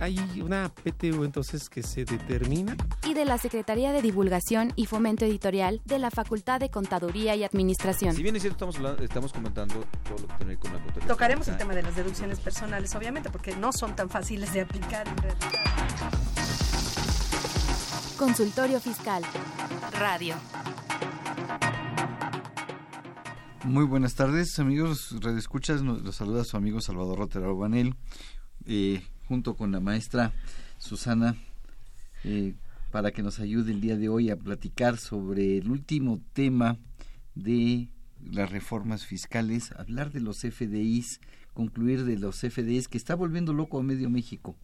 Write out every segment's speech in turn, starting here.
Hay una PTU entonces que se determina. y de la Secretaría de Divulgación y Fomento Editorial de la Facultad de Contaduría y Administración. Si bien es cierto, estamos, hablando- estamos comentando todo lo que tiene que ver con la contabilidad. Tocaremos el tema de las deducciones personales, obviamente, porque no son tan fáciles de aplicar en realidad. Consultorio Fiscal. Radio. Muy buenas tardes, amigos radioescuchas. Nos- Los saluda su amigo Salvador Rotero Banel, eh, junto con la maestra Susana, eh, para que nos ayude el día de hoy a platicar sobre el último tema de las reformas fiscales, hablar de los FDIs, concluir de los FDIs que está volviendo loco a medio México.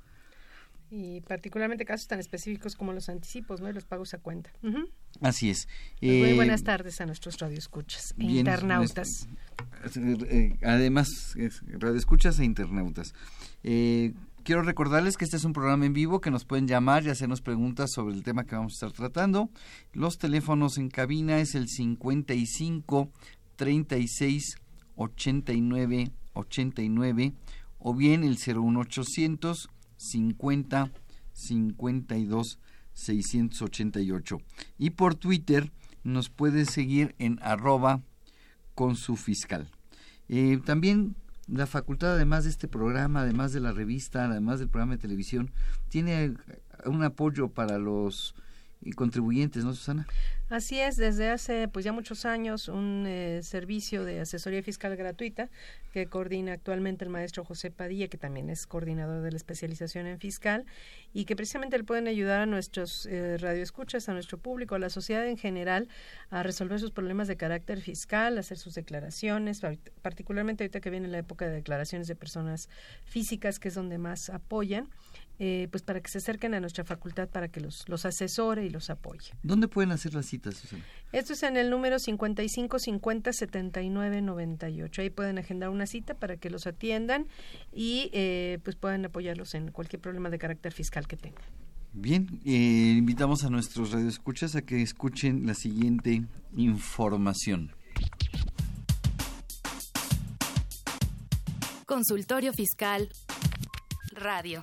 Y particularmente casos tan específicos como los anticipos, ¿no? Y los pagos a cuenta. Así es. Pues muy Eh, buenas tardes a nuestros radioescuchas e Bien, internautas. Eh, además, es- radioescuchas e internautas. Eh, quiero recordarles que este es un programa en vivo que nos pueden llamar y hacernos preguntas sobre el tema que vamos a estar tratando. Los teléfonos en cabina es el 55 36 89 89 o bien el 01800 50 52 688. Y por Twitter nos puede seguir en arroba con su fiscal. Eh, también la facultad, además de este programa, además de la revista, además del programa de televisión, tiene un apoyo para los eh, contribuyentes, ¿no, Susana? Así es, desde hace pues ya muchos años un eh, servicio de asesoría fiscal gratuita que coordina actualmente el maestro José Padilla, que también es coordinador de la especialización en fiscal y que precisamente le pueden ayudar a nuestros eh, radioescuchas, a nuestro público, a la sociedad en general a resolver sus problemas de carácter fiscal, hacer sus declaraciones, particularmente ahorita que viene la época de declaraciones de personas físicas, que es donde más apoyan, eh, pues para que se acerquen a nuestra facultad para que los, los asesore y los apoye. ¿Dónde pueden hacer las citas, Susana? Esto es en el número 55 50 79 98. Ahí pueden agendar una cita para que los atiendan y eh, pues puedan apoyarlos en cualquier problema de carácter fiscal que tengan. Bien, eh, invitamos a nuestros radioescuchas a que escuchen la siguiente información. Consultorio Fiscal. Radio.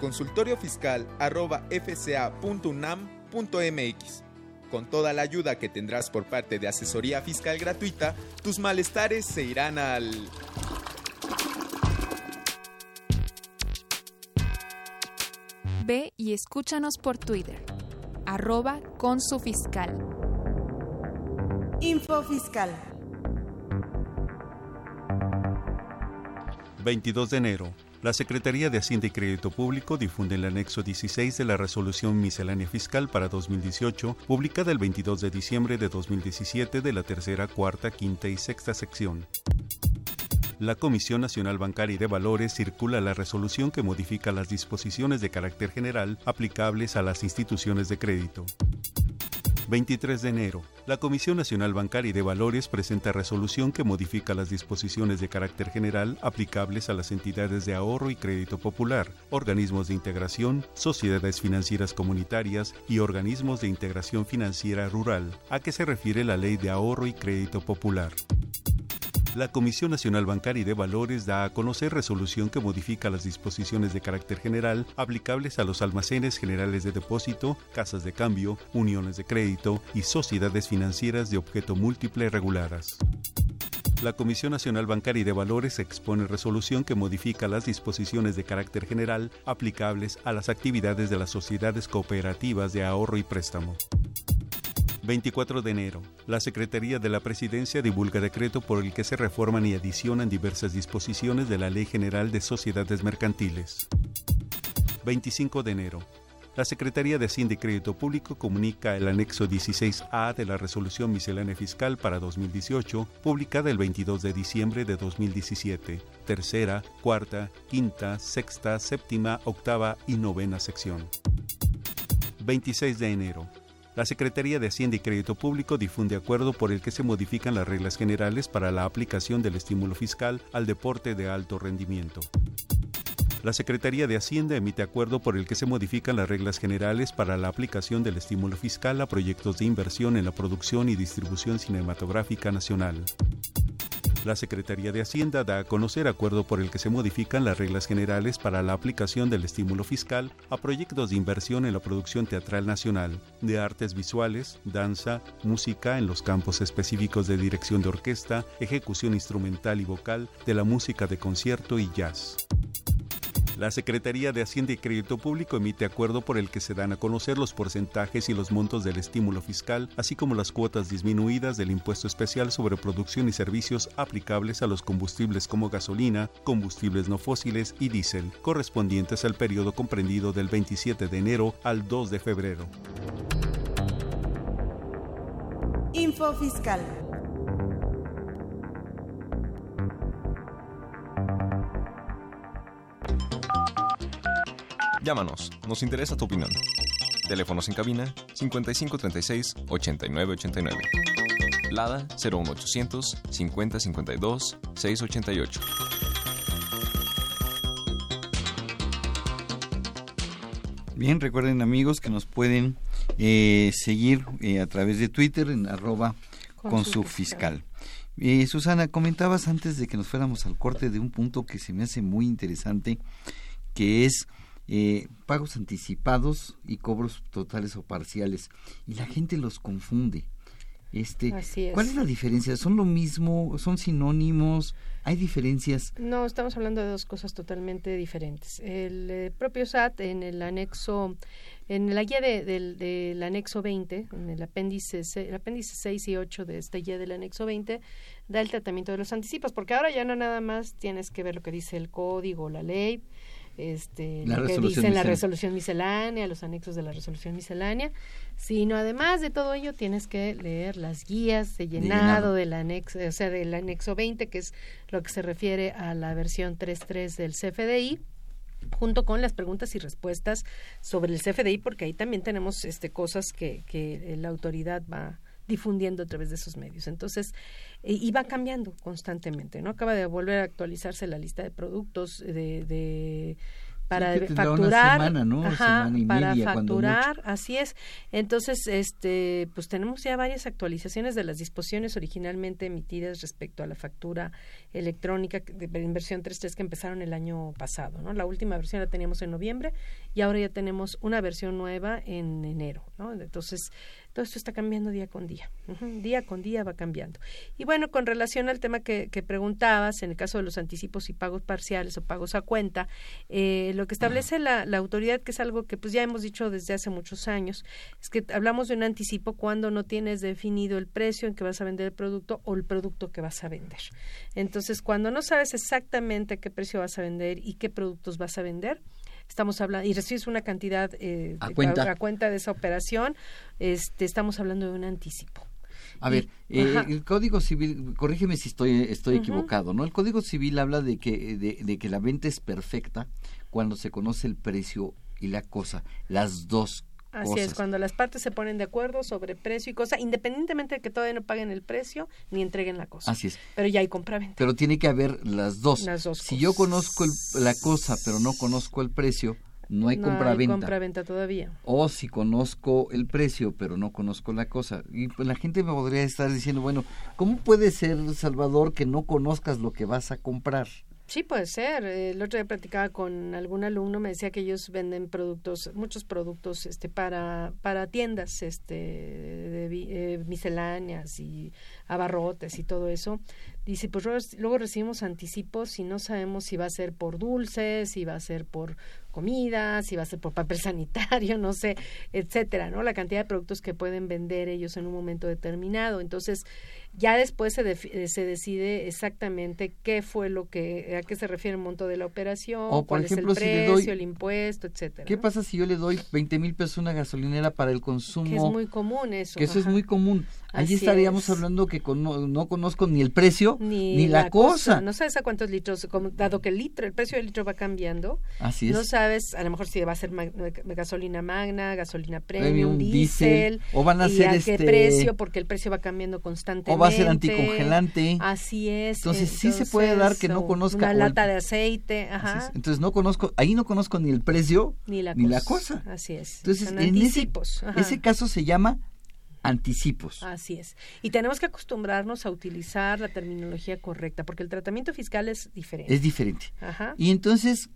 consultoriofiscal@fca.unam.mx. Con toda la ayuda que tendrás por parte de asesoría fiscal gratuita, tus malestares se irán al Ve y escúchanos por Twitter. Arroba con su fiscal. Info Fiscal. 22 de enero. La Secretaría de Hacienda y Crédito Público difunde el anexo 16 de la Resolución Miscelánea Fiscal para 2018, publicada el 22 de diciembre de 2017 de la tercera, cuarta, quinta y sexta sección. La Comisión Nacional Bancaria y de Valores circula la resolución que modifica las disposiciones de carácter general aplicables a las instituciones de crédito. 23 de enero, la Comisión Nacional Bancaria y de Valores presenta resolución que modifica las disposiciones de carácter general aplicables a las entidades de ahorro y crédito popular, organismos de integración, sociedades financieras comunitarias y organismos de integración financiera rural, a que se refiere la Ley de Ahorro y Crédito Popular. La Comisión Nacional Bancaria y de Valores da a conocer resolución que modifica las disposiciones de carácter general aplicables a los almacenes generales de depósito, casas de cambio, uniones de crédito y sociedades financieras de objeto múltiple reguladas. La Comisión Nacional Bancaria y de Valores expone resolución que modifica las disposiciones de carácter general aplicables a las actividades de las sociedades cooperativas de ahorro y préstamo. 24 de enero. La Secretaría de la Presidencia divulga decreto por el que se reforman y adicionan diversas disposiciones de la Ley General de Sociedades Mercantiles. 25 de enero. La Secretaría de Hacienda y Crédito Público comunica el anexo 16A de la Resolución Miscelánea Fiscal para 2018, publicada el 22 de diciembre de 2017. Tercera, cuarta, quinta, sexta, séptima, octava y novena sección. 26 de enero. La Secretaría de Hacienda y Crédito Público difunde acuerdo por el que se modifican las reglas generales para la aplicación del estímulo fiscal al deporte de alto rendimiento. La Secretaría de Hacienda emite acuerdo por el que se modifican las reglas generales para la aplicación del estímulo fiscal a proyectos de inversión en la producción y distribución cinematográfica nacional. La Secretaría de Hacienda da a conocer acuerdo por el que se modifican las reglas generales para la aplicación del estímulo fiscal a proyectos de inversión en la producción teatral nacional, de artes visuales, danza, música en los campos específicos de dirección de orquesta, ejecución instrumental y vocal, de la música de concierto y jazz. La Secretaría de Hacienda y Crédito Público emite acuerdo por el que se dan a conocer los porcentajes y los montos del estímulo fiscal, así como las cuotas disminuidas del impuesto especial sobre producción y servicios aplicables a los combustibles como gasolina, combustibles no fósiles y diésel, correspondientes al periodo comprendido del 27 de enero al 2 de febrero. Info Fiscal. Llámanos, nos interesa tu opinión. Teléfonos en cabina 5536 8989. Lada 01800 5052 688. Bien, recuerden amigos que nos pueden eh, seguir eh, a través de Twitter en arroba con su fiscal. Eh, Susana, comentabas antes de que nos fuéramos al corte de un punto que se me hace muy interesante, que es eh, pagos anticipados y cobros totales o parciales. Y la gente los confunde. Este, ¿Cuál es la diferencia? ¿Son lo mismo? ¿Son sinónimos? ¿Hay diferencias? No, estamos hablando de dos cosas totalmente diferentes. El eh, propio SAT en el anexo, en la guía del anexo 20, en el apéndice, el apéndice 6 y 8 de esta guía del anexo 20, da el tratamiento de los anticipos, porque ahora ya no nada más tienes que ver lo que dice el código, la ley, este, lo que dice en la resolución miscelánea, los anexos de la resolución miscelánea, sino además de todo ello tienes que leer las guías de llenado, del anexo, o sea, del anexo 20, que es lo que se refiere a la versión 3.3 del CFDI junto con las preguntas y respuestas sobre el CFDI, porque ahí también tenemos este, cosas que, que la autoridad va difundiendo a través de esos medios. Entonces, eh, y va cambiando constantemente, ¿no? Acaba de volver a actualizarse la lista de productos de, de para facturar para facturar así es. Entonces este pues tenemos ya varias actualizaciones de las disposiciones originalmente emitidas respecto a la factura electrónica de inversión 3.3 que empezaron el año pasado no la última versión la teníamos en noviembre y ahora ya tenemos una versión nueva en enero no entonces todo esto está cambiando día con día. Día con día va cambiando. Y bueno, con relación al tema que, preguntabas, en el caso de los anticipos y pagos parciales o pagos a cuenta, eh, lo que establece la, autoridad, que es algo que pues ya hemos dicho desde hace muchos años, es que hablamos de un anticipo cuando no tienes definido el precio en que vas a vender el producto o el producto que vas a vender. Entonces, cuando no sabes exactamente qué precio vas a vender y qué productos vas a vender, estamos hablando y recibes una cantidad eh, a, cuenta. de esa operación, este, estamos hablando de un anticipo. A ver, eh, el Código Civil, corrígeme si estoy, estoy equivocado, ¿no? El Código Civil habla de que, de, que la venta es perfecta cuando se conoce el precio y la cosa, las dos Así es, cuando las partes se ponen de acuerdo sobre precio y cosa, independientemente de que todavía no paguen el precio ni entreguen la cosa. Así es. Pero ya hay compraventa. Pero tiene que haber las dos. Las dos si yo conozco el- la cosa, pero no conozco el precio, no hay no hay compraventa. compraventa todavía. O si conozco el precio, pero no conozco la cosa. Y pues la gente me podría estar diciendo, bueno, ¿cómo puede ser, Salvador, que no conozcas lo que vas a comprar? Sí, puede ser. El otro día platicaba con algún alumno, me decía que ellos venden productos, muchos productos este, para, para tiendas este, de eh, misceláneas y abarrotes y todo eso. Dice, pues luego recibimos anticipos y no sabemos si va a ser por dulces, si va a ser por comida, si va a ser por papel sanitario, no sé, etcétera, ¿no? La cantidad de productos que pueden vender ellos en un momento determinado. Entonces, ya después se, defi- eh, se decide exactamente qué fue lo que, a qué se refiere el monto de la operación, O, cuál ejemplo, es el precio, doy- el impuesto, etcétera. ¿Qué pasa si yo le doy 20 mil pesos a una gasolinera para el consumo? Que es muy común eso. que eso es muy común. Allí Así estaríamos es. hablando que con- no, no conozco ni el precio Ni, la, cosa. No sabes a cuántos litros, como- dado que el litro, el precio del litro va cambiando. Así es. No sabes, a lo mejor si va a ser ma- gasolina magna, gasolina Premium, premium, diésel, o van a ser a qué este- precio, porque el precio va cambiando constantemente. O va a ser anticongelante. Así es. Entonces, sí se puede dar que no conozca Una el- lata de aceite, ajá. es. Entonces no conozco, ahí no conozco ni el precio Ni la, ni cosa. la cosa. Así es. Entonces, Son en ese, ese caso se llama anticipos. Así es. Y tenemos que acostumbrarnos a utilizar la terminología correcta, porque el tratamiento fiscal es diferente. Es diferente. Ajá. Y entonces,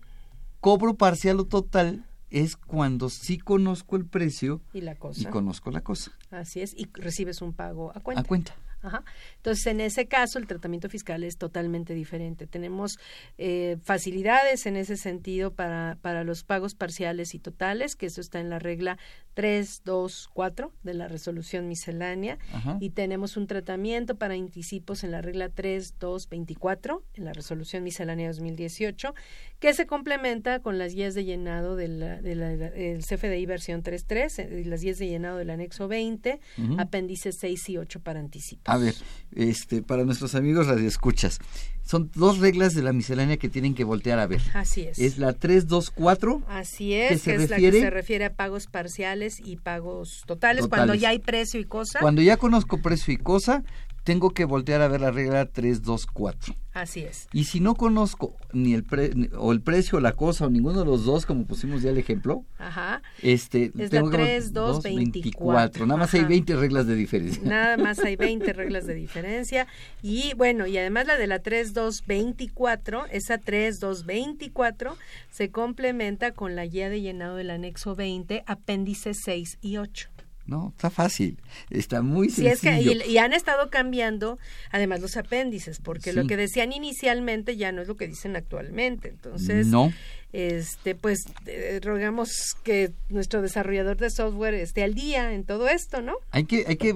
cobro parcial o total es cuando sí conozco el precio Y la cosa. y conozco la cosa. Así es. Y recibes un pago a cuenta. A cuenta. Ajá. Entonces, en ese caso, el tratamiento fiscal es totalmente diferente. Tenemos eh, facilidades en ese sentido para, para los pagos parciales y totales, que eso está en la regla 324 de la resolución miscelánea. Ajá. Y tenemos un tratamiento para anticipos en la regla 3224 en la resolución miscelánea 2018, que se complementa con las guías de llenado del de la, el CFDI versión 3.3 eh, y las guías de llenado del anexo 20, Ujú. apéndices 6 y 8 para anticipos. A ver, este, para nuestros amigos radioescuchas, son dos reglas de la miscelánea que tienen que voltear a ver. Así es. Es la 324 Así es, que se es la refiere- que se refiere a pagos parciales y pagos totales, Totales. cuando ya hay precio y cosa. Cuando ya conozco precio y cosa, tengo que voltear a ver la regla 324. Así es. Y si no conozco ni el pre- o el precio o la cosa o ninguno de los dos, como pusimos ya el ejemplo, Ajá. este Es tengo la que vol- 3, 2, 2, 24. Nada más hay Ajá. 20 reglas de diferencia. Nada más hay 20 reglas de diferencia. Y bueno, y además la de la 3224, esa 3224 se complementa con la guía de llenado del anexo 20, apéndices 6 y 8. No, está fácil. Está muy Sí, es que sencillo. y, y han estado cambiando además los apéndices, porque lo que decían inicialmente ya no es lo que dicen actualmente. Entonces, No. este pues eh, rogamos que nuestro desarrollador de software esté al día en todo esto, ¿no? Hay que, hay que,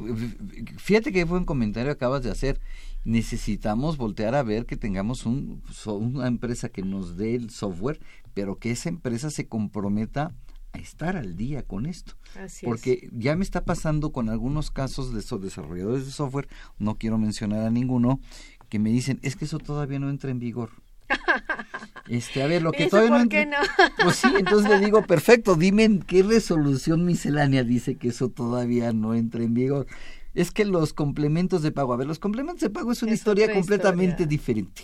fíjate qué buen comentario acabas de hacer. Necesitamos voltear a ver que tengamos un, una empresa que nos dé el software, pero que esa empresa se comprometa a estar al día con esto. Así Porque ya me está pasando con algunos casos de esos desarrolladores de software, no quiero mencionar a ninguno, que me dicen, es que eso todavía no entra en vigor. Este, a ver, lo ¿Y que todavía no por qué entra- no? Pues sí, entonces le digo, perfecto, dime en qué resolución miscelánea dice que eso todavía no entra en vigor. Es que los complementos de pago, a ver, los complementos de pago es una Es historia completamente historia. diferente.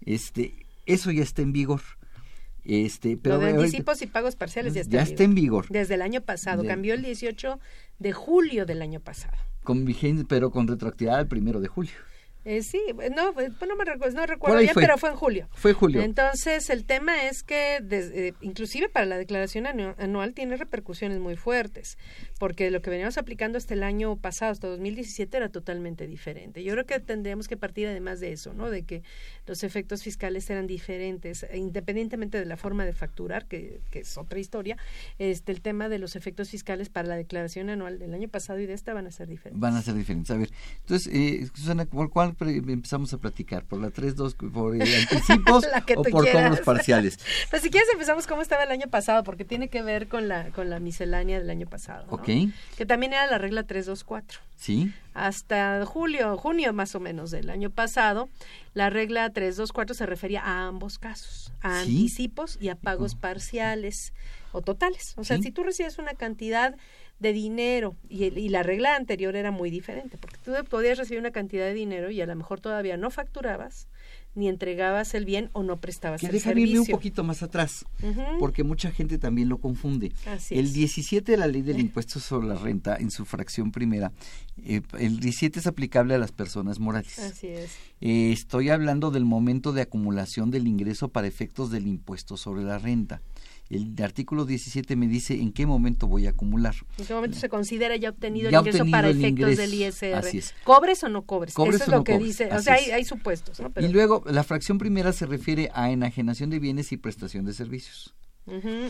Este, eso ya está en vigor. Este, pero Lo de anticipos y pagos parciales ya está, ya está en vigor. Desde el año pasado, De- cambió el 18 de julio del año pasado. con vigencia, pero con retroactividad al primero de julio. Eh, sí, no, pues, no me recuerdo, no recuerdo bien, fue. pero fue en julio. Fue julio. Entonces, el tema es que, des- eh, inclusive para la declaración anu- anual, tiene repercusiones muy fuertes, porque lo que veníamos aplicando hasta el año pasado, hasta 2017, era totalmente diferente. Yo creo que tendríamos que partir además de eso, ¿no? De que los efectos fiscales eran diferentes, e independientemente de la forma de facturar, que, que es otra historia, este, el tema de los efectos fiscales para la declaración anual del año pasado y de esta van a ser diferentes. Van a ser diferentes. A ver, entonces, eh, Susana, ¿por cuál empezamos a platicar? ¿Por la 3, 2, por eh, anticipos o por quieras. cobros parciales? Pues si quieres empezamos cómo estaba el año pasado, porque tiene que ver con la, con la miscelánea del año pasado. ¿no? Ok, Que también era la regla 324. sí, Hasta julio, junio más o menos del año pasado, la regla 324 se refería a ambos casos, a Sí. anticipos y a pagos parciales o totales. O sea, Sí. si tú recibes una cantidad de dinero y, y la regla anterior era muy diferente, porque tú podías recibir una cantidad de dinero y a lo mejor todavía no facturabas, ni entregabas el bien o no prestabas que el déjame irme un poquito más atrás, porque mucha gente también lo confunde. Así el es. 17 de la ley del impuesto sobre la renta, en su fracción primera, eh, el 17 es aplicable a las personas morales. Así es. Eh, estoy hablando del momento de acumulación del ingreso para efectos del impuesto sobre la renta. El artículo 17 me dice en qué momento voy a acumular. ¿En qué momento se considera ya obtenido Ya el ingreso obtenido para el efectos ingreso, del ISR? así es. ¿Cobres o no cobres? Cobres Eso es lo no que cobres, dice. O sea, hay, hay supuestos, ¿no? Pero- Y luego la fracción primera se refiere a enajenación de bienes y prestación de servicios.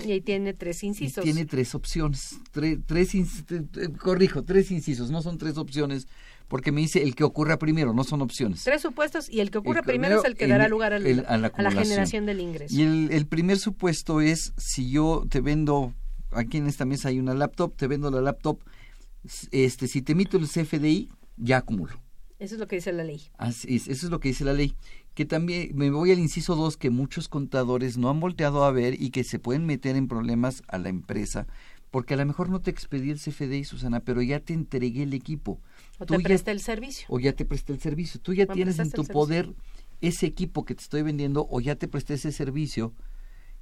Y ahí tiene tres Y incisos. tiene tres opciones. Tre- tres inc- tre- tre- corrijo, tres incisos, no son tres opciones, porque me dice el que ocurra primero, no son opciones. Tres supuestos y el que ocurre El primero es el que el- dará lugar al- el- a la a la generación del ingreso. Y el, primer supuesto es si yo te vendo, aquí en esta mesa hay una laptop, te vendo la laptop, este, si te emito el CFDI, ya acumulo. Eso es lo que dice la ley. Así es, eso es lo que dice la ley. Que también me voy al inciso 2 que muchos contadores no han volteado a ver y que se pueden meter en problemas a la empresa. Porque a lo mejor no te expedí el CFDI, Susana, pero ya te entregué el equipo. O Tú te ya- presta el servicio. O ya te presté el servicio. Tú ya tienes en tu poder ese equipo que te estoy vendiendo o ya te presté ese servicio.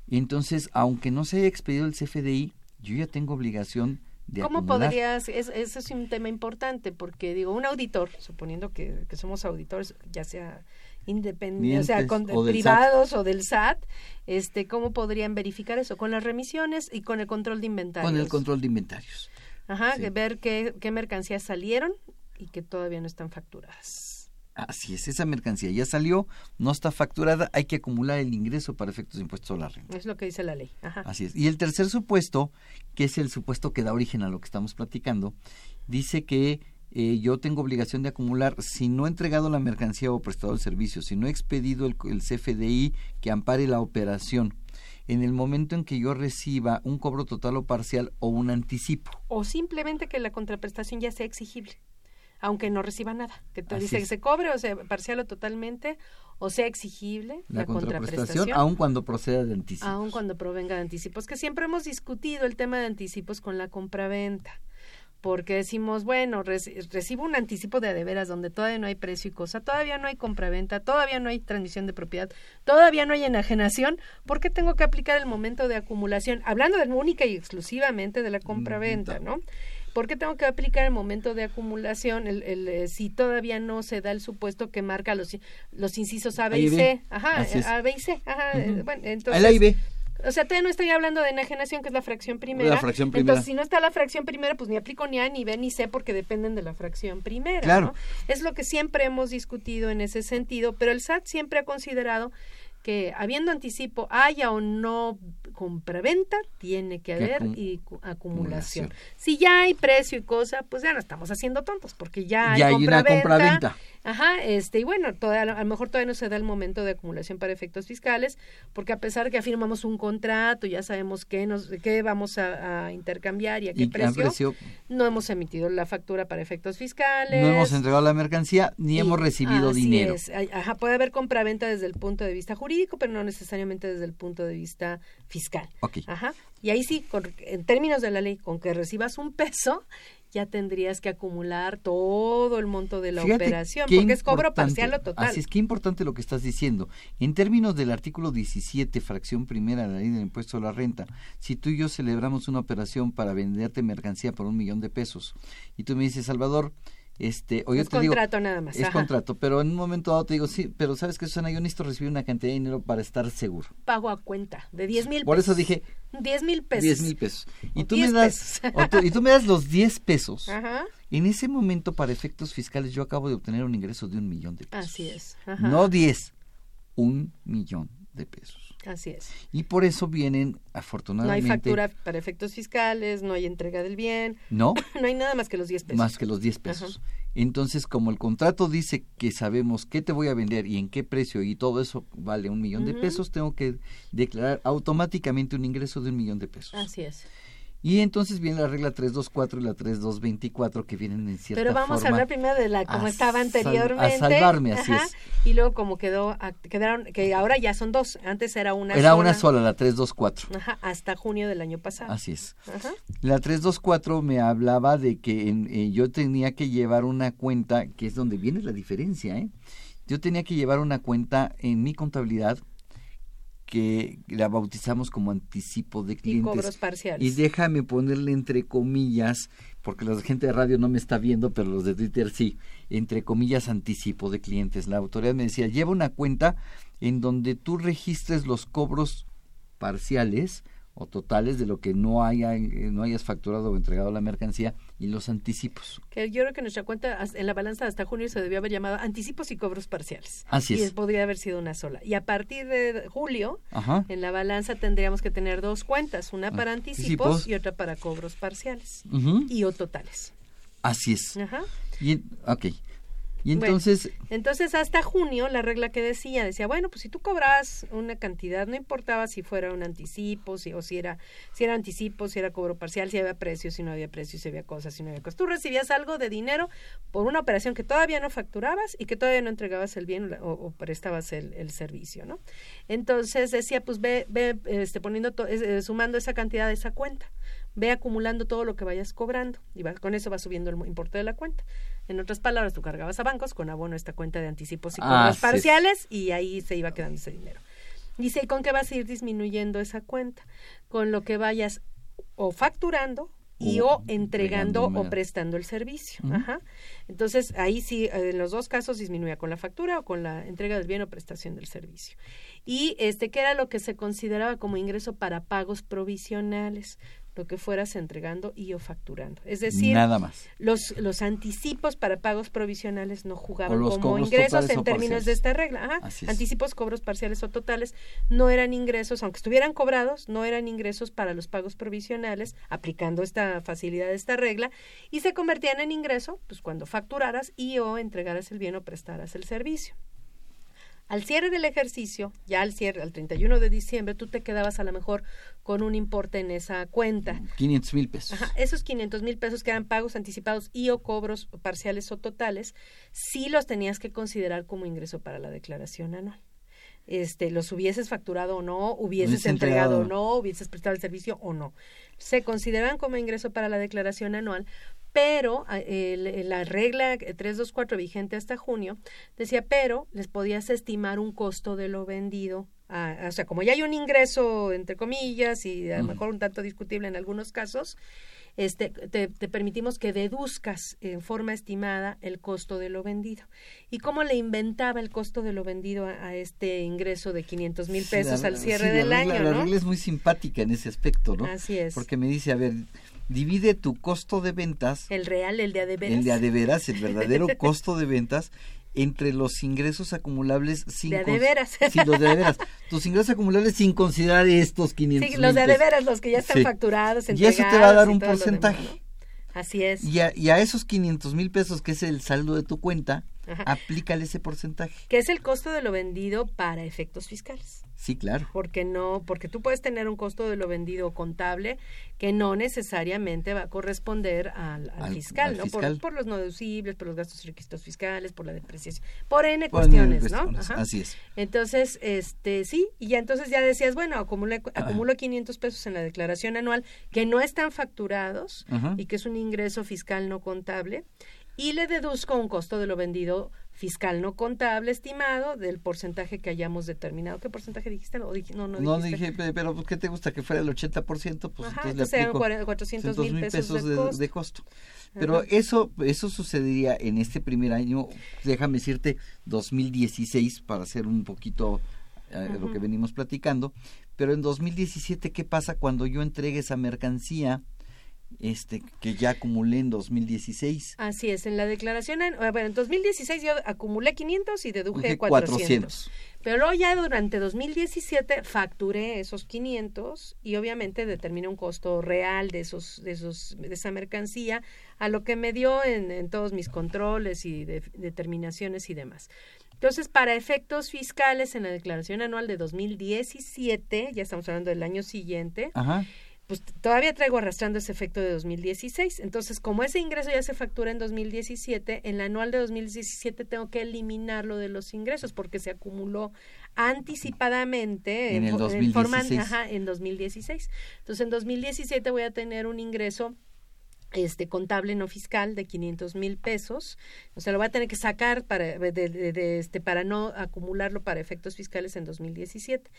Y entonces, aunque no se haya expedido el CFDI, yo ya tengo obligación de ¿Cómo acumular. podrías? Es, ese es un tema importante porque, digo, un auditor, suponiendo que, que somos auditores, ya sea independientes, o sea, con, o privados o del SAT, este, ¿cómo podrían verificar eso? Con las remisiones y con el control de inventarios. Con el control de inventarios. Ajá, Sí. que ver qué, qué mercancías salieron y que todavía no están facturadas. Así es, esa mercancía ya salió, no está facturada, hay que acumular el ingreso para efectos de impuestos a la renta. Es lo que dice la ley. Ajá. Así es. Y el tercer supuesto, que es el supuesto que da origen a lo que estamos platicando, dice que eh, yo tengo obligación de acumular si no he entregado la mercancía o prestado el servicio, si no he expedido el, el CFDI que ampare la operación, en el momento en que yo reciba un cobro total o parcial o un anticipo. O simplemente que la contraprestación ya sea exigible, aunque no reciba nada. Que te Así dice que se cobre, o sea, parcial o totalmente, o sea exigible La, la, contraprestación, aun cuando proceda de anticipo. aun cuando provenga de anticipos, que siempre hemos discutido el tema de anticipos con la compraventa, porque decimos, bueno, reci- recibo un anticipo de a de veras donde todavía no hay precio y cosa, todavía no hay compraventa, todavía no hay transmisión de propiedad, todavía no hay enajenación, ¿por qué tengo que aplicar el momento de acumulación? Hablando de única y exclusivamente de la compraventa, ¿no? ¿Por qué tengo que aplicar el momento de acumulación el, el, eh, si todavía no se da el supuesto que marca los, los incisos A, B y. C? Ajá. A, B y C. Ajá, eh, bueno, entonces, El A y B. o sea, todavía no estoy hablando de enajenación, que es la fracción primera. La fracción primera. Entonces, si no está la fracción primera, pues ni aplico ni A, ni B, ni C, porque dependen de la fracción primera. Claro. ¿no? Es lo que siempre hemos discutido en ese sentido, pero el SAT siempre ha considerado que habiendo anticipo, haya o no compraventa, tiene que haber acum- y cu- acumulación. acumulación. Si ya hay precio y cosa, pues ya no estamos haciendo tontos, porque ya hay Ya hay una compraventa. Ajá, este, y bueno, toda- a lo mejor todavía no se da el momento de acumulación para efectos fiscales, porque a pesar que firmamos un contrato, ya sabemos qué, nos, qué vamos a, a intercambiar y a qué Y precio, precio- no hemos emitido la factura para efectos fiscales. No hemos entregado la mercancía ni Y hemos recibido así dinero. es. Ajá, puede haber compraventa desde el punto de vista jurídico, pero no necesariamente desde el punto de vista fiscal. Ok. Ajá. Y ahí sí, con- en términos de la ley, con que recibas un peso, ya tendrías que acumular todo el monto de la Fíjate operación, porque es cobro parcial o total. Así es, que importante lo que estás diciendo. En términos del artículo 17, fracción primera de la ley del impuesto a la renta, si tú y yo celebramos una operación para venderte mercancía por un millón de pesos y tú me dices, Salvador, este, o yo Es te digo, contrato nada más, Es ajá. contrato, pero en un momento dado te digo, sí, pero sabes que Susana, yo necesito recibir una cantidad de dinero para estar seguro. pago a cuenta de 10 mil Por eso dije 10 mil pesos. 10 mil pesos. Y O tú, me 10 das, pesos. o tú- y tú me das los 10 pesos. Ajá. En ese momento, para efectos fiscales, yo acabo de obtener un ingreso de un millón de pesos. Así es. Ajá. No 10, un millón de pesos. Así es. Y por eso vienen, No hay afortunadamente, factura para efectos fiscales, no hay entrega del bien. ¿no? no hay nada más que los 10 pesos. más que los 10 pesos. Entonces, como el contrato dice que sabemos qué te voy a vender y en qué precio y todo eso vale un millón de pesos, tengo que declarar automáticamente un ingreso de un millón de pesos. Así es. Y entonces viene la regla 324 y la 3224 que vienen en cierta Pero vamos a forma hablar primero de la como a estaba sal- anteriormente. a salvarme, así Ajá, es. Y luego como quedó, a- quedaron, que ahora ya son dos. Antes era una Era sola. una sola, la 324. Ajá, hasta junio del año pasado. Así es. Ajá. La 324 me hablaba de que en- eh, yo tenía que llevar una cuenta, que es donde viene la diferencia, ¿eh? Yo tenía que llevar una cuenta en mi contabilidad que la bautizamos como anticipo de Y clientes. cobros parciales. Y déjame ponerle entre comillas, porque la gente de radio no me está viendo, pero los de Twitter sí, entre comillas anticipo de clientes. La autoridad me decía, lleva una cuenta en donde tú registres los cobros parciales o totales de lo que no haya eh, no hayas facturado o entregado la mercancía y los anticipos. Que yo creo que nuestra cuenta en la balanza hasta junio se debió haber llamado anticipos y cobros parciales. Así y es. podría haber sido una sola. Y a partir de julio, Ajá. en la balanza tendríamos que tener dos cuentas, una para anticipos, Anticipos. y otra para cobros parciales y o totales. Así es. Ajá. Y, ok. Y Bueno, entonces, entonces hasta junio la regla que decía decía bueno pues si tú cobrabas una cantidad no importaba si fuera un anticipo si o si era si era anticipo si era cobro parcial si había precios si no había precios si había cosas si no había cosas tú recibías algo de dinero por una operación que todavía no facturabas y que todavía no entregabas el bien o, o- prestabas el, el servicio no entonces decía pues ve ve este poniendo to- eh, sumando esa cantidad de esa cuenta ve acumulando todo lo que vayas cobrando y va- con eso va subiendo el importe de la cuenta. En otras palabras, tú cargabas a bancos con abono esta cuenta de anticipos y cobros parciales y ahí se iba quedando ese dinero. Dice, ¿y con qué vas a ir disminuyendo esa cuenta? Con lo que vayas o facturando y O o entregando o prestando el servicio. Ajá. Entonces, ahí sí, eh, en los dos casos disminuía con la factura o con la entrega del bien o prestación del servicio. Y este, que era lo que se consideraba como ingreso para pagos provisionales, lo que fueras entregando y o facturando. Es decir, nada más. los, los anticipos para pagos provisionales no jugaban como ingresos en términos de esta regla. Ajá. Es. Anticipos, cobros parciales o totales no eran ingresos, aunque estuvieran cobrados, no eran ingresos para los pagos provisionales, aplicando esta facilidad de esta regla, y se convertían en ingreso pues cuando facturaras y o entregaras el bien o prestaras el servicio. Al cierre del ejercicio, ya al cierre, al 31 de diciembre, tú te quedabas a lo mejor con un importe en esa cuenta. 500 mil pesos. Ajá, esos 500 mil pesos que eran pagos anticipados y o cobros parciales o totales, sí los tenías que considerar como ingreso para la declaración anual. Este, los hubieses facturado o no, hubieses Hubiese entregado o entregado. no, hubieses prestado el servicio o no. Se consideran como ingreso para la declaración anual, pero ah, el- la regla 324 vigente hasta junio decía, pero les podías estimar un costo de lo vendido. o sea, como ya hay un ingreso, entre comillas, y a lo mejor un tanto discutible en algunos casos, este, te, te permitimos que deduzcas en forma estimada el costo de lo vendido. ¿Y cómo le inventaba el costo de lo vendido a, a este ingreso de 500 mil pesos la- al cierre sí, la del regla- año? La ¿no? regla es muy simpática en ese aspecto, ¿no? Así es. Porque me dice, a ver, divide tu costo de ventas, El real, el de a de veras. el de a de veras, el verdadero costo de ventas, entre los ingresos acumulables sin De. Sí, los de. Tus ingresos acumulables sin considerar estos 500 Sí, los de a mil de pesos. veras, los que ya están Sí. facturados, Y eso te va a dar un demás, porcentaje. ¿no? Así es. Y a, y a esos 500 mil pesos, que es el saldo de tu cuenta, Ajá. aplícale ese porcentaje. Que es el costo de lo vendido para efectos fiscales. Sí, claro. porque no porque tú puedes tener un costo de lo vendido contable que no necesariamente va a corresponder al, al Al- fiscal, al ¿no? Por- fiscal. Por, los no deducibles, por los gastos y requisitos fiscales, por la depreciación, por N Por cuestiones, N ¿no? Ajá. así es. Entonces, este, sí, y ya entonces ya decías, bueno, acumula, Ah. acumulo 500 pesos en la declaración anual que no están facturados Ajá. y que es un ingreso fiscal no contable y le deduzco un costo de lo vendido fiscal no contable estimado del porcentaje que hayamos determinado. ¿Qué porcentaje dijiste? No, dije- no, no No dijiste. dije, pe- pero pues, ¿qué te gusta? Que fuera el 80%, pues Ajá, entonces le eran aplico cuare- 400 mil pesos de de, costo. de costo. Pero Ajá. eso eso sucedería en este primer año, déjame decirte, 2016, para hacer un poquito eh, lo que venimos platicando. Pero en 2017, ¿qué pasa cuando yo entregue esa mercancía este que ya acumulé en 2016. Así es, en la declaración, en, bueno, en 2016 yo acumulé 500 y deduje 400. 400. Pero luego ya durante 2017 facturé esos 500 y obviamente determiné un costo real de esos de esos de esa mercancía a lo que me dio en, en todos mis controles y de, determinaciones y demás. Entonces, para efectos fiscales en la declaración anual de 2017, ya estamos hablando del año siguiente, Ajá pues todavía traigo arrastrando ese efecto de 2016. Entonces, como ese ingreso ya se factura en 2017, en la anual de 2017 tengo que eliminarlo de los ingresos porque se acumuló anticipadamente en, el 2016. ajá, en 2016. Entonces, en 2017 voy a tener un ingreso este contable no fiscal de 500 mil pesos, o sea, lo voy a tener que sacar para, de, este, para no acumularlo para efectos fiscales en 2017.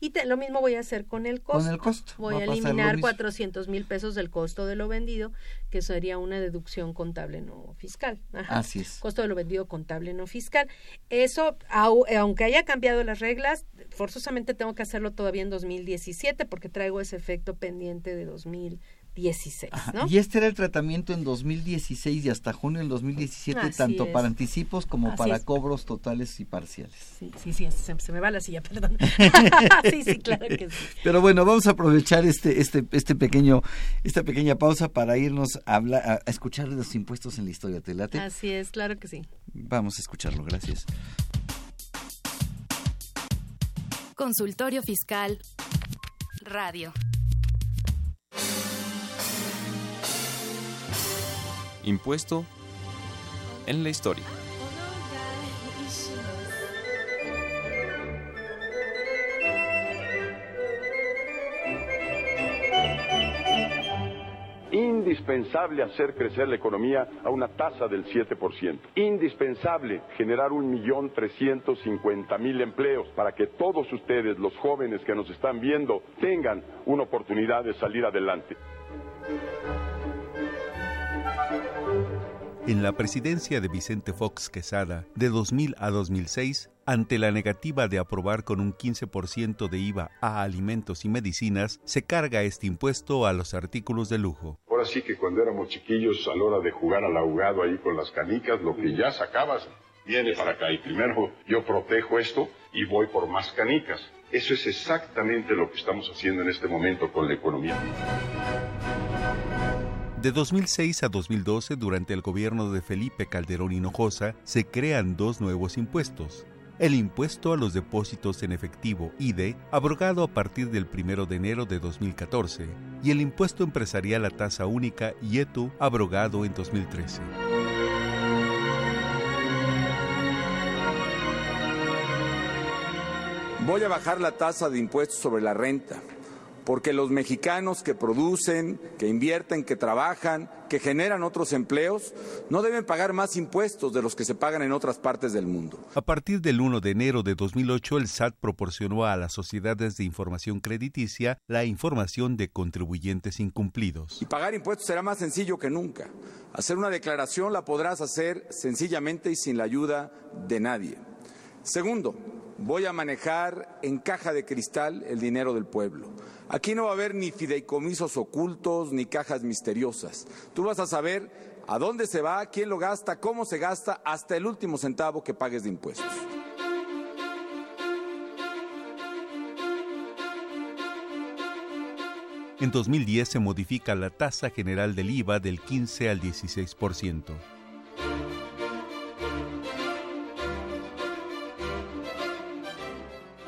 Y lo mismo voy a hacer con el costo. Con el costo. Voy a, eliminar 400 mil pesos del costo de lo vendido, que sería una deducción contable no fiscal. Así es. Costo de lo vendido contable no fiscal. Eso, aunque haya cambiado las reglas, forzosamente tengo que hacerlo todavía en 2017 porque traigo ese efecto pendiente de 2017 16, ¿no? Y este era el tratamiento en 2016 y hasta junio del 2017, tanto para anticipos como para cobros totales y parciales. Sí, sí, sí, se, me va la silla, perdón. sí, sí, claro que sí. Pero bueno, vamos a aprovechar este, este, este pequeño, esta pequeña pausa para irnos a, hablar, a escuchar los impuestos en la historia. ¿Te late? Así es, claro que sí. Vamos a escucharlo, gracias. Consultorio Fiscal Radio. Impuesto en la historia. Indispensable hacer crecer la economía a una tasa del 7%. Indispensable generar un millón trescientos cincuenta mil empleos para que todos ustedes, los jóvenes que nos están viendo, tengan una oportunidad de salir adelante. En la presidencia de Vicente Fox Quesada de 2000 a 2006, ante la negativa de aprobar con un 15% de IVA a alimentos y medicinas, se carga este impuesto a los artículos de lujo. Ahora sí que cuando éramos chiquillos, a la hora de jugar al ahogado ahí con las canicas, lo que ya sacabas viene para acá y primero yo protejo esto y voy por más canicas. Eso es exactamente lo que estamos haciendo en este momento con la economía. De 2006 a 2012, durante el gobierno de Felipe Calderón Hinojosa, se crean dos nuevos impuestos. El impuesto a los depósitos en efectivo IDE, abrogado a partir del 1 de enero de 2014, y el impuesto empresarial a tasa única IETU, abrogado en 2013. Voy a bajar la tasa de impuestos sobre la renta porque los mexicanos que producen, que invierten, que trabajan, que generan otros empleos, no deben pagar más impuestos de los que se pagan en otras partes del mundo. A partir del 1 de enero de 2008, el SAT proporcionó a las sociedades de información crediticia la información de contribuyentes incumplidos. Y pagar impuestos será más sencillo que nunca. Hacer una declaración la podrás hacer sencillamente y sin la ayuda de nadie. Segundo, voy a manejar en caja de cristal el dinero del pueblo. Aquí no va a haber ni fideicomisos ocultos ni cajas misteriosas. Tú vas a saber a dónde se va, quién lo gasta, cómo se gasta, hasta el último centavo que pagues de impuestos. En 2010 se modifica la tasa general del IVA del 15 al 16%.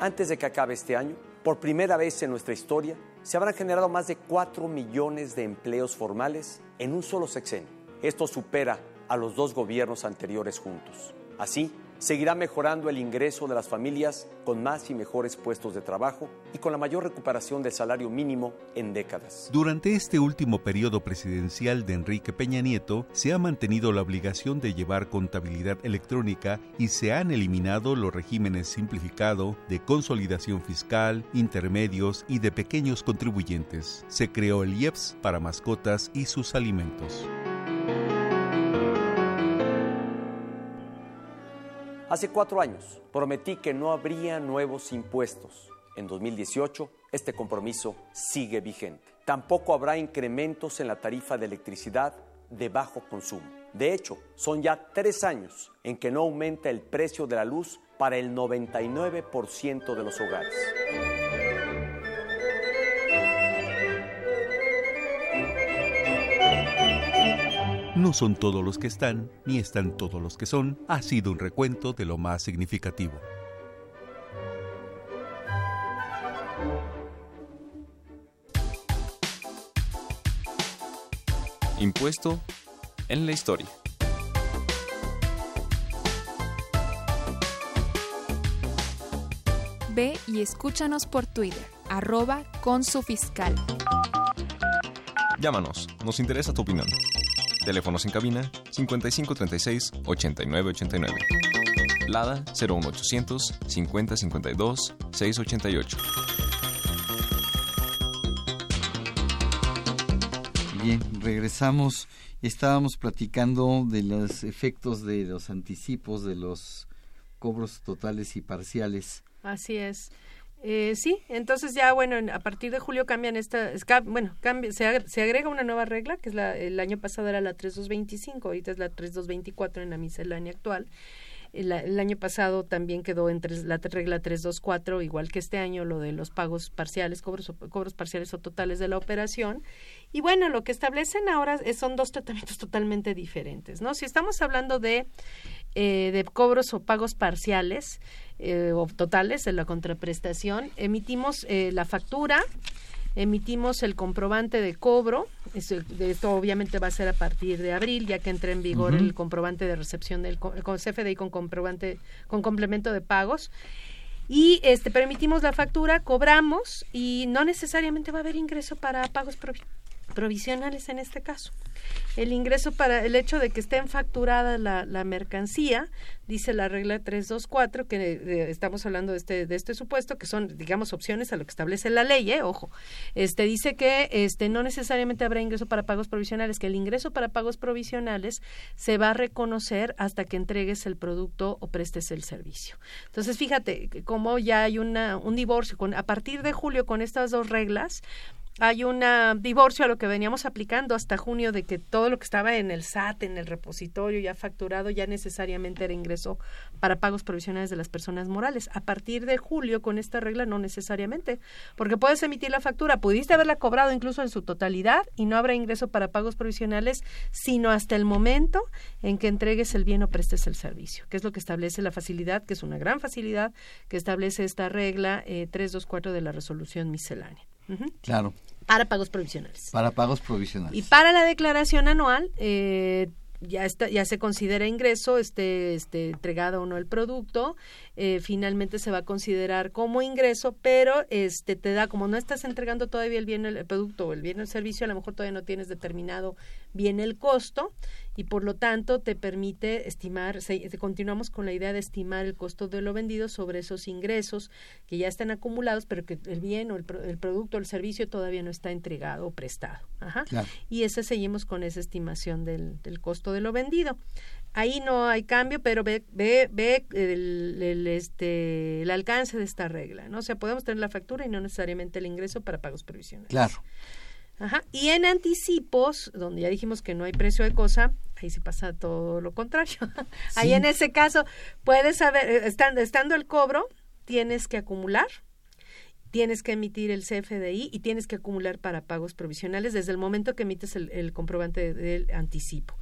Antes de que acabe este año, por primera vez en nuestra historia, se habrán generado más de 4 millones de empleos formales en un solo sexenio. Esto supera a los dos gobiernos anteriores juntos. Así, seguirá mejorando el ingreso de las familias con más y mejores puestos de trabajo y con la mayor recuperación del salario mínimo en décadas. Durante este último periodo presidencial de Enrique Peña Nieto, se ha mantenido la obligación de llevar contabilidad electrónica y se han eliminado los regímenes simplificado de consolidación fiscal, intermedios y de pequeños contribuyentes. Se creó el IEPS para mascotas y sus alimentos. Hace cuatro años prometí que no habría nuevos impuestos. En 2018, este compromiso sigue vigente. Tampoco habrá incrementos en la tarifa de electricidad de bajo consumo. De hecho, son ya tres años en que no aumenta el precio de la luz para el 99% de los hogares. No son todos los que están, ni están todos los que son. Ha sido un recuento de lo más significativo. Impuesto en la historia. Ve y escúchanos por Twitter, arroba con su fiscal. Llámanos, nos interesa tu opinión. Teléfonos en cabina 5536 8989. Lada 01800 5052 688. Bien, regresamos. Estábamos platicando de los efectos de los anticipos, de los cobros totales y parciales. Así es. Eh, sí, entonces ya, bueno, a partir de julio cambian esta, bueno, cambia, se, agrega una nueva regla, que es la, el año pasado era la 3225, ahorita es la 3224 en la miscelánea actual. El, año pasado también quedó entre la regla 324, igual que este año, lo de los pagos parciales, cobros, cobros parciales o totales de la operación. Y bueno, lo que establecen ahora son dos tratamientos totalmente diferentes, ¿no? Si estamos hablando de, eh, de cobros o pagos parciales, eh, o totales de la contraprestación, emitimos eh, la factura, emitimos el comprobante de cobro, esto obviamente va a ser a partir de abril, ya que entre en vigor el comprobante de recepción del CFDI con comprobante, con complemento de pagos. Y este permitimos la factura, cobramos y no necesariamente va a haber ingreso para pagos provisionales en este caso. El ingreso para el hecho de que estén facturada la, la mercancía, dice la regla 324, que eh, estamos hablando de este, de este supuesto, que son, digamos, opciones a lo que establece la ley, ¿eh? ojo, este dice que este no necesariamente habrá ingreso para pagos provisionales, que el ingreso para pagos provisionales se va a reconocer hasta que entregues el producto o prestes el servicio. Entonces, fíjate cómo ya hay una, un divorcio con, a partir de julio con estas dos reglas, hay un divorcio a lo que veníamos aplicando hasta junio de que todo lo que estaba en el SAT, en el repositorio ya facturado, ya necesariamente era ingreso para pagos provisionales de las personas morales. A partir de julio, con esta regla, no necesariamente, porque puedes emitir la factura, pudiste haberla cobrado incluso en su totalidad y no habrá ingreso para pagos provisionales, sino hasta el momento en que entregues el bien o prestes el servicio, que es lo que establece la facilidad, que es una gran facilidad que establece esta regla eh, 324 de la resolución miscelánea. Claro. Para pagos provisionales. Para pagos provisionales. Y para la declaración anual, eh, ya está, ya se considera ingreso, esté, este, entregado o no el producto, eh, finalmente se va a considerar como ingreso, pero este te da, como no estás entregando todavía el bien, el, producto o el bien o el servicio, a lo mejor todavía no tienes determinado bien el costo y por lo tanto te permite estimar, se, continuamos con la idea de estimar el costo de lo vendido sobre esos ingresos que ya están acumulados, pero que el bien o el, el producto o el servicio todavía no está entregado o prestado. Ajá. Y ese seguimos con esa estimación del, del costo de lo vendido ahí no hay cambio, pero ve, ve, ve el, este, el alcance de esta regla, ¿no? O sea, podemos tener la factura y no necesariamente el ingreso para pagos provisionales. Claro. Ajá. Y en anticipos, donde ya dijimos que no hay precio de cosa, ahí se pasa todo lo contrario. Ahí en ese caso, puedes saber, eh, estando, estando el cobro, tienes que acumular, tienes que emitir el CFDI y tienes que acumular para pagos provisionales desde el momento que emites el, el comprobante del anticipo.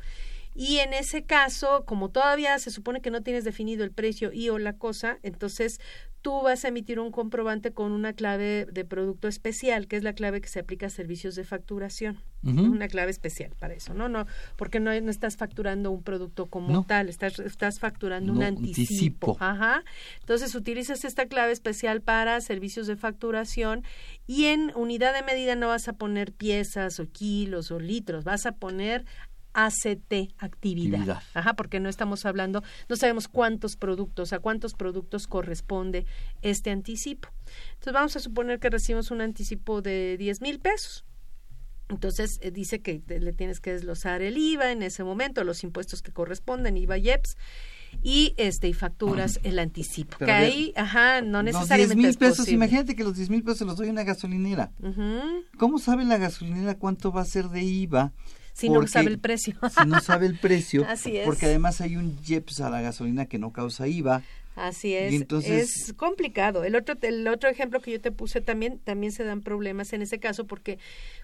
Y en ese caso, como todavía se supone que no tienes definido el precio y o la cosa, entonces tú vas a emitir un comprobante con una clave de producto especial, que es la clave que se aplica a servicios de facturación. Una clave especial para eso, ¿no? no Porque no, no estás facturando un producto como tal, estás, estás facturando un anticipo. Ajá. Entonces utilizas esta clave especial para servicios de facturación y en unidad de medida no vas a poner piezas o kilos o litros, vas a poner ACT, actividad. Ajá, porque no estamos hablando, no sabemos cuántos productos, a cuántos productos corresponde este anticipo. Entonces vamos a suponer que recibimos un anticipo de 10 mil pesos. Entonces eh, dice que te- le tienes que desglosar el IVA en ese momento, los impuestos que corresponden, IVA y EPS, y este y facturas el anticipo. Pero que ver, ahí, ajá, no Los 10 necesariamente mil es pesos, posible. imagínate que los 10 mil pesos los doy a una gasolinera. ¿Cómo sabe la gasolinera cuánto va a ser de IVA? Si no sabe el precio. Si no sabe el precio. Así es. Porque además hay un JEPS a la gasolina que no causa IVA. Así es. Entonces- es complicado. El otro, el otro ejemplo que yo te puse también, también se dan problemas en ese caso porque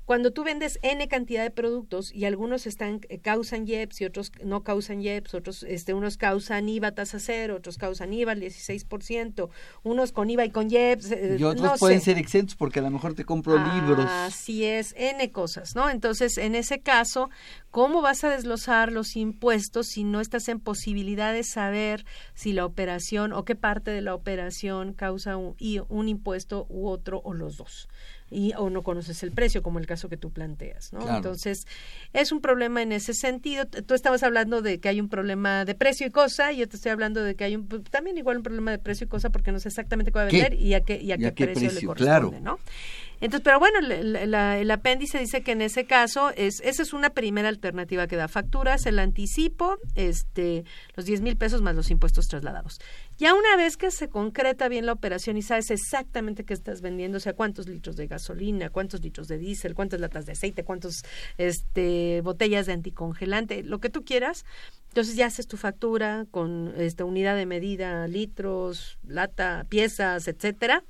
cuando tú vendes N cantidad de productos y algunos están, eh, causan IEPS y otros no causan IEPS, otros, este, unos causan IVA tasa cero, otros causan IVA al 16%, unos con IVA y con IEPS. eh, Y otros no pueden sé. ser exentos porque a lo mejor te compro libros. Así es, N cosas, ¿no? Entonces, en ese caso, ¿cómo vas a desglosar los impuestos si no estás en posibilidad de saber si la operación o qué parte de la operación causa un, y un impuesto u otro o los dos? Y, o no conoces el precio, como el caso que tú planteas, ¿no? Claro. Entonces, es un problema en ese sentido. Tú estabas hablando de que hay un problema de precio y cosa, y yo te estoy hablando de que hay un, también igual un problema de precio y cosa porque no sé exactamente cuál va a ¿Qué? vender y a qué, y a ¿Y qué, a qué precio, le corresponde, Claro. ¿no? Entonces, pero bueno, la- el apéndice dice que en ese caso es esa es una primera alternativa que da facturas, el anticipo, este, los 10 mil pesos más los impuestos trasladados. Ya una vez que se concreta bien la operación y sabes exactamente qué estás vendiendo, o sea, cuántos litros de gasolina, cuántos litros de diésel, cuántas latas de aceite, cuántos este, botellas de anticongelante, lo que tú quieras, entonces ya haces tu factura con esta unidad de medida, litros, lata, piezas, etcétera,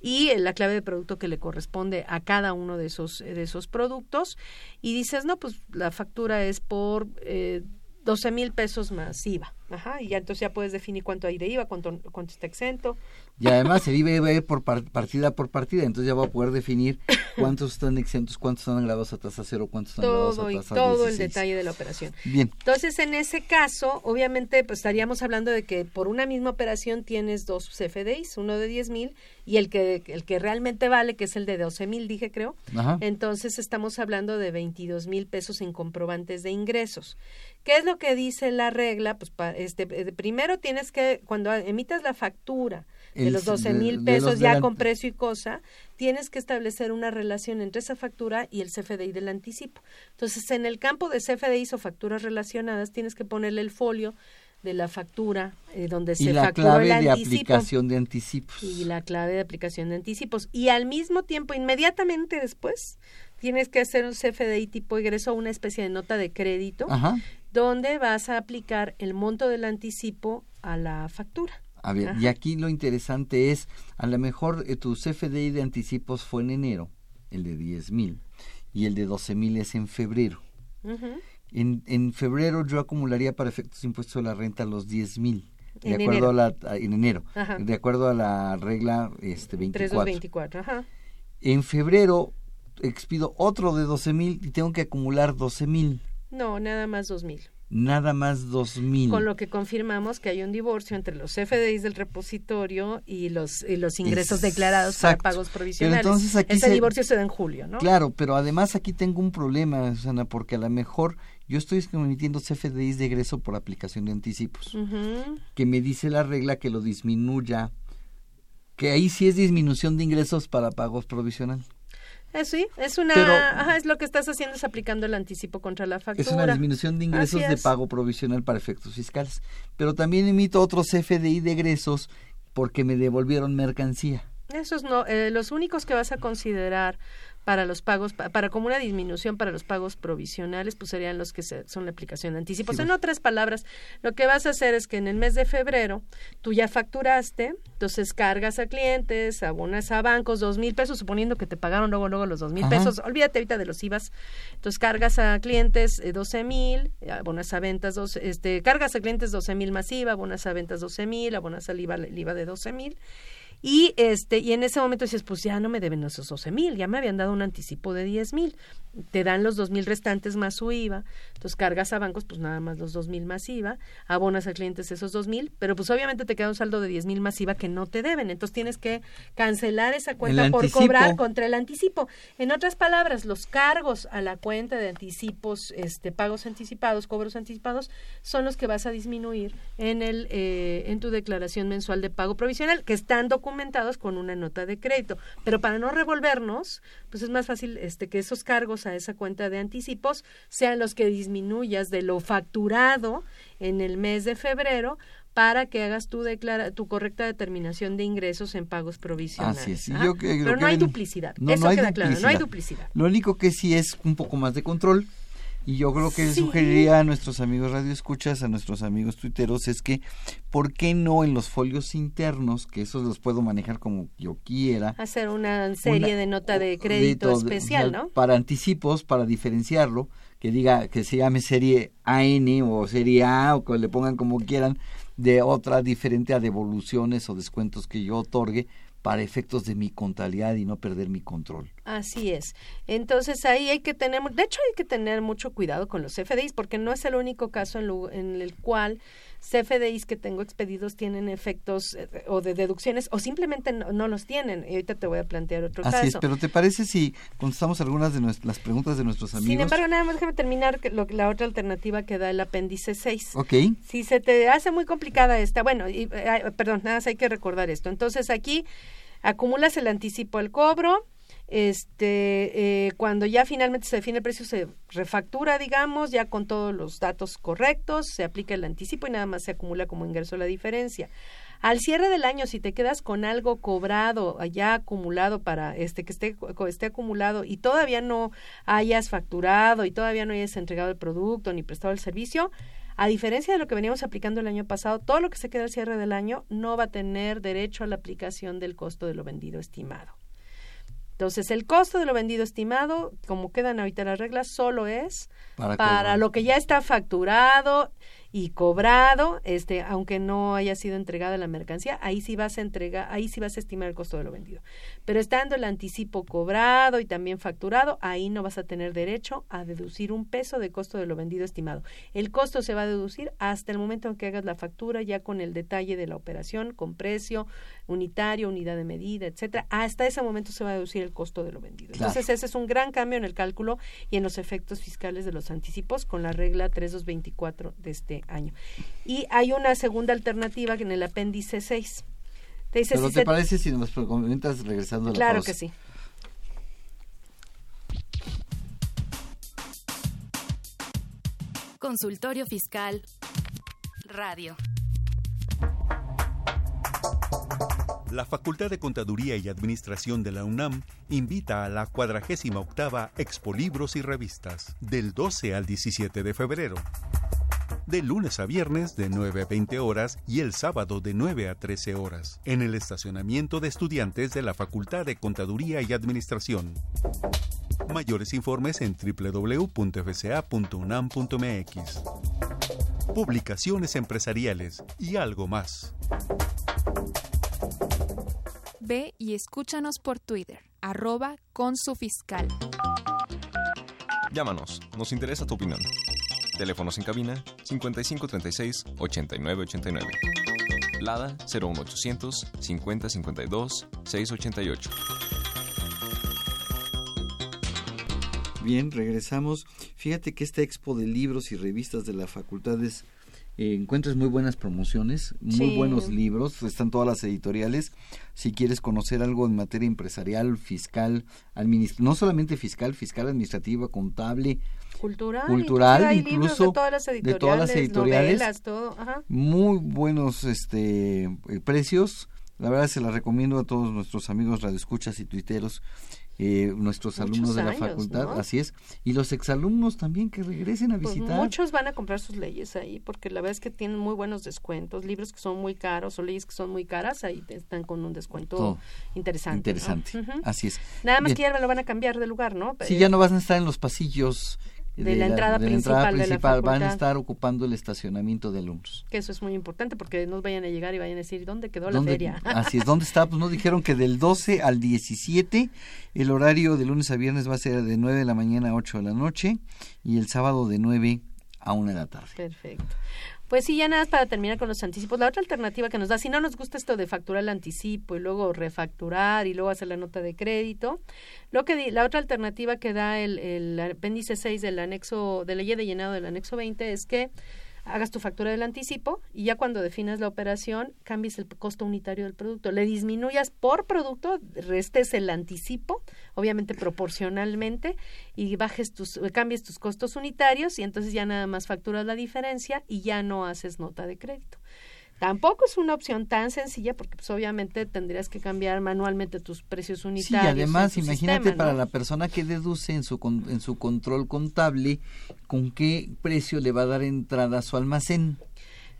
y la clave de producto que le corresponde a cada uno de esos de esos productos y dices no pues la factura es por eh, 12 mil pesos más IVA ajá y ya entonces ya puedes definir cuánto hay de IVA cuánto cuánto está exento Y además el va a ir por par- partida por partida, entonces ya va a poder definir cuántos están exentos, cuántos están grabados a tasa cero, cuántos están grabados todo a y tasa todo el 16. detalle de la operación Bien. Entonces, en ese caso, obviamente, pues estaríamos hablando de que por una misma operación tienes dos CFDIs, uno de 10 mil y el que, el que realmente vale, que es el de 12 mil, dije creo. Ajá. Entonces, estamos hablando de 22 mil pesos en comprobantes de ingresos. ¿Qué es lo que dice la regla? Pues pa- este, eh, primero tienes que, cuando emitas la factura de El- los 12 de- mil pesos ya con precio y cosa, tienes que establecer una relación entre esa factura y el CFDI del anticipo. Entonces, en el campo de CFDIs o facturas relacionadas, tienes que ponerle el folio de la factura eh, donde Y se la facturó clave el de anticipo aplicación de anticipos. y la clave de aplicación de anticipos. Y al mismo tiempo, inmediatamente después, tienes que hacer un CFDI tipo egreso, una especie de nota de crédito, Ajá. donde vas a aplicar el monto del anticipo a la factura. A ver, Ajá. y aquí lo interesante es, a lo mejor eh, tu CFDI de anticipos fue en enero, el de 10 mil, y el de 12 mil es en febrero. Ujú. En, en febrero yo acumularía para efectos de impuesto de la renta los 10 mil. De En acuerdo enero. a la, a- en enero, Ajá. de acuerdo a la regla este 24. 3224, ajá. En febrero expido otro de 12 mil y tengo que acumular 12 mil, No, nada más dos mil. Nada más 2 mil. Con lo que confirmamos que hay un divorcio entre los CFDIs del repositorio y los, y los ingresos declarados para pagos Pero provisionales. entonces aquí Ese se- divorcio se da en julio, ¿no? Claro, pero además aquí tengo un problema, Susana, porque a lo mejor yo estoy emitiendo CFDIs de egreso por aplicación de anticipos, que me dice la regla que lo disminuya, que ahí sí es disminución de ingresos para pagos provisional. Eh, sí, es una, Pero- ajá, es lo que estás haciendo es aplicando el anticipo contra la factura. Es una disminución de ingresos de pago provisional para efectos fiscales. Pero también emito otro CFDI de egresos porque me devolvieron mercancía. Esos no, eh, los únicos que vas a considerar para los pagos, pa- para como una disminución para los pagos provisionales, pues serían los que se- son la aplicación de anticipos. Sí, en otras palabras, lo que vas a hacer es que en el mes de febrero tú ya facturaste, entonces cargas a clientes, abonas a bancos dos mil pesos, suponiendo que te pagaron luego luego los dos mil pesos. Olvídate ahorita de los IVAs. Entonces cargas a clientes eh, doce mil, abonas a ventas dos, este, cargas a clientes doce mil más IVA, abonas a ventas doce mil, abonas al IVA, el IVA de doce mil. Y este, y en ese momento dices, pues ya no me deben esos 12 mil, ya me habían dado un anticipo de 10 mil. Te dan los dos mil restantes más su IVA. Entonces cargas a bancos, pues nada más los dos mil más IVA, abonas a clientes esos dos mil, pero pues obviamente te queda un saldo de 10 mil más IVA que no te deben. Entonces tienes que cancelar esa cuenta El por anticipo. cobrar contra el anticipo. En otras palabras, los cargos a la cuenta de anticipos, este, pagos anticipados, cobros anticipados, son los que vas a disminuir en el, eh, en tu declaración mensual de pago provisional, que están documentados documentados con una nota de crédito. Pero para no revolvernos, pues es más fácil este, que esos cargos a esa cuenta de anticipos sean los que disminuyas de lo facturado en el mes de febrero para que hagas tu, declara tu correcta determinación de ingresos en pagos provisionales. Así es. Yo que- Pero no hay duplicidad. No, Eso no hay queda claro, no hay duplicidad. Lo único que sí es un poco más de control. Y yo creo que Sí. sugeriría a nuestros amigos radioescuchas, a nuestros amigos tuiteros, es que, ¿por qué no en los folios internos, que esos los puedo manejar como yo quiera? Hacer una serie Una- de nota de crédito de- especial, ¿no? Para anticipos, para diferenciarlo, que diga que se llame serie AN o serie A o que le pongan como quieran, de otra diferente a devoluciones o descuentos que yo otorgue para efectos de mi contabilidad y no perder mi control. Así es. Entonces ahí hay que tener, de hecho hay que tener mucho cuidado con los CFDIs porque no es el único caso en, en el cual CFDIs que tengo expedidos tienen efectos eh, o de deducciones o simplemente no, no los tienen. Y ahorita te voy a plantear otro Así caso. es, pero ¿te parece si contestamos algunas de las preguntas de nuestros amigos? Sin embargo, nada más déjame terminar lo- la otra alternativa que da el apéndice 6. Ok. Si se te hace muy complicada esta, bueno, y, eh, perdón, nada más hay que recordar esto. Entonces aquí acumulas el anticipo al cobro, este, eh, cuando ya finalmente se define el precio se refactura, digamos, ya con todos los datos correctos, se aplica el anticipo y nada más se acumula como ingreso la diferencia. Al cierre del año, si te quedas con algo cobrado, ya acumulado para este que esté, acumulado y todavía no hayas facturado y todavía no hayas entregado el producto ni prestado el servicio, a diferencia de lo que veníamos aplicando el año pasado, todo lo que se queda al cierre del año no va a tener derecho a la aplicación del costo de lo vendido estimado. Entonces, el costo de lo vendido estimado, como quedan ahorita las reglas, solo es Para para, lo que ya está facturado y cobrado, este, aunque no haya sido entregada la mercancía, ahí sí vas a entregar, ahí sí vas a estimar el costo de lo vendido. Pero estando el anticipo cobrado y también facturado, ahí no vas a tener derecho a deducir un peso de costo de lo vendido estimado. El costo se va a deducir hasta el momento en que hagas la factura, ya con el detalle de la operación, con precio unitario, unidad de medida, etcétera. Hasta ese momento se va a deducir el costo de lo vendido. Claro. Entonces, ese es un gran cambio en el cálculo y en los efectos fiscales de los anticipos con la regla 3224 de este año. Y hay una segunda alternativa que en el apéndice 6. Te dice ¿Pero si te se- parece si nos comentas regresando a la Claro pausa? que sí. Consultorio Fiscal Radio. La Facultad de Contaduría y Administración de la UNAM invita a la 48 Expo Libros y Revistas del 12 al 17 de febrero. De lunes a viernes de 9 a 20 horas y el sábado de 9 a 13 horas en el estacionamiento de estudiantes de la Facultad de Contaduría y Administración. Mayores informes en www.fca.unam.mx. Publicaciones empresariales y algo más. Ve y escúchanos por Twitter, arroba con su fiscal. Llámanos, nos interesa tu opinión. Teléfonos en cabina 5536 8989. Lada 01800 5052 688. Bien, regresamos. Fíjate que esta expo de libros y revistas de la facultad es, eh, encuentras muy buenas promociones, muy Sí. buenos libros, están todas las editoriales. Si quieres conocer algo en materia empresarial, fiscal, administ- no solamente fiscal, fiscal, administrativa, contable, Cultural. Cultural, incluso de todas las de editoriales, todas las editoriales. novelas, todo. Ajá. muy buenos este eh, precios. La verdad se las recomiendo a todos nuestros amigos radioescuchas y tuiteros, eh, nuestros Muchos alumnos de la años, facultad, ¿no? así es, y los exalumnos también que regresen a Pues visitar. muchos van a comprar sus leyes ahí porque la verdad es que tienen muy buenos descuentos, libros que son muy caros o leyes que son muy caras, ahí están con un descuento Todo. interesante. ¿no? Interesante, así es. Nada más Bien. que ya me lo van a cambiar de lugar, ¿no? Sí, ya no van a estar en los pasillos De la entrada principal de la principal, van a estar ocupando el estacionamiento de alumnos. Que eso es muy importante porque no vayan a llegar y vayan a decir, ¿dónde quedó la ¿Dónde- feria? Así es, ¿dónde está? Pues nos dijeron que del 12 al 17, el horario de lunes a viernes va a ser de 9 de la mañana a 8 de la noche y el sábado de 9 a 1 de la tarde. Perfecto. Pues sí, ya nada más para terminar con los anticipos. La otra alternativa que nos da, si no nos gusta esto de facturar el anticipo y luego refacturar y luego hacer la nota de crédito, lo que di- la otra alternativa que da el, el apéndice 6 del anexo, de ley de llenado del anexo 20 es que hagas tu factura del anticipo y ya cuando definas la operación cambies el costo unitario del producto, le disminuyas por producto, restes el anticipo, obviamente proporcionalmente y bajes tus cambies tus costos unitarios y entonces ya nada más facturas la diferencia y ya no haces nota de crédito. Tampoco es una opción tan sencilla porque pues obviamente tendrías que cambiar manualmente tus precios unitarios. Sí, además en tu imagínate sistema, para la persona que deduce en su con- en su control contable con qué precio le va a dar entrada a su almacén.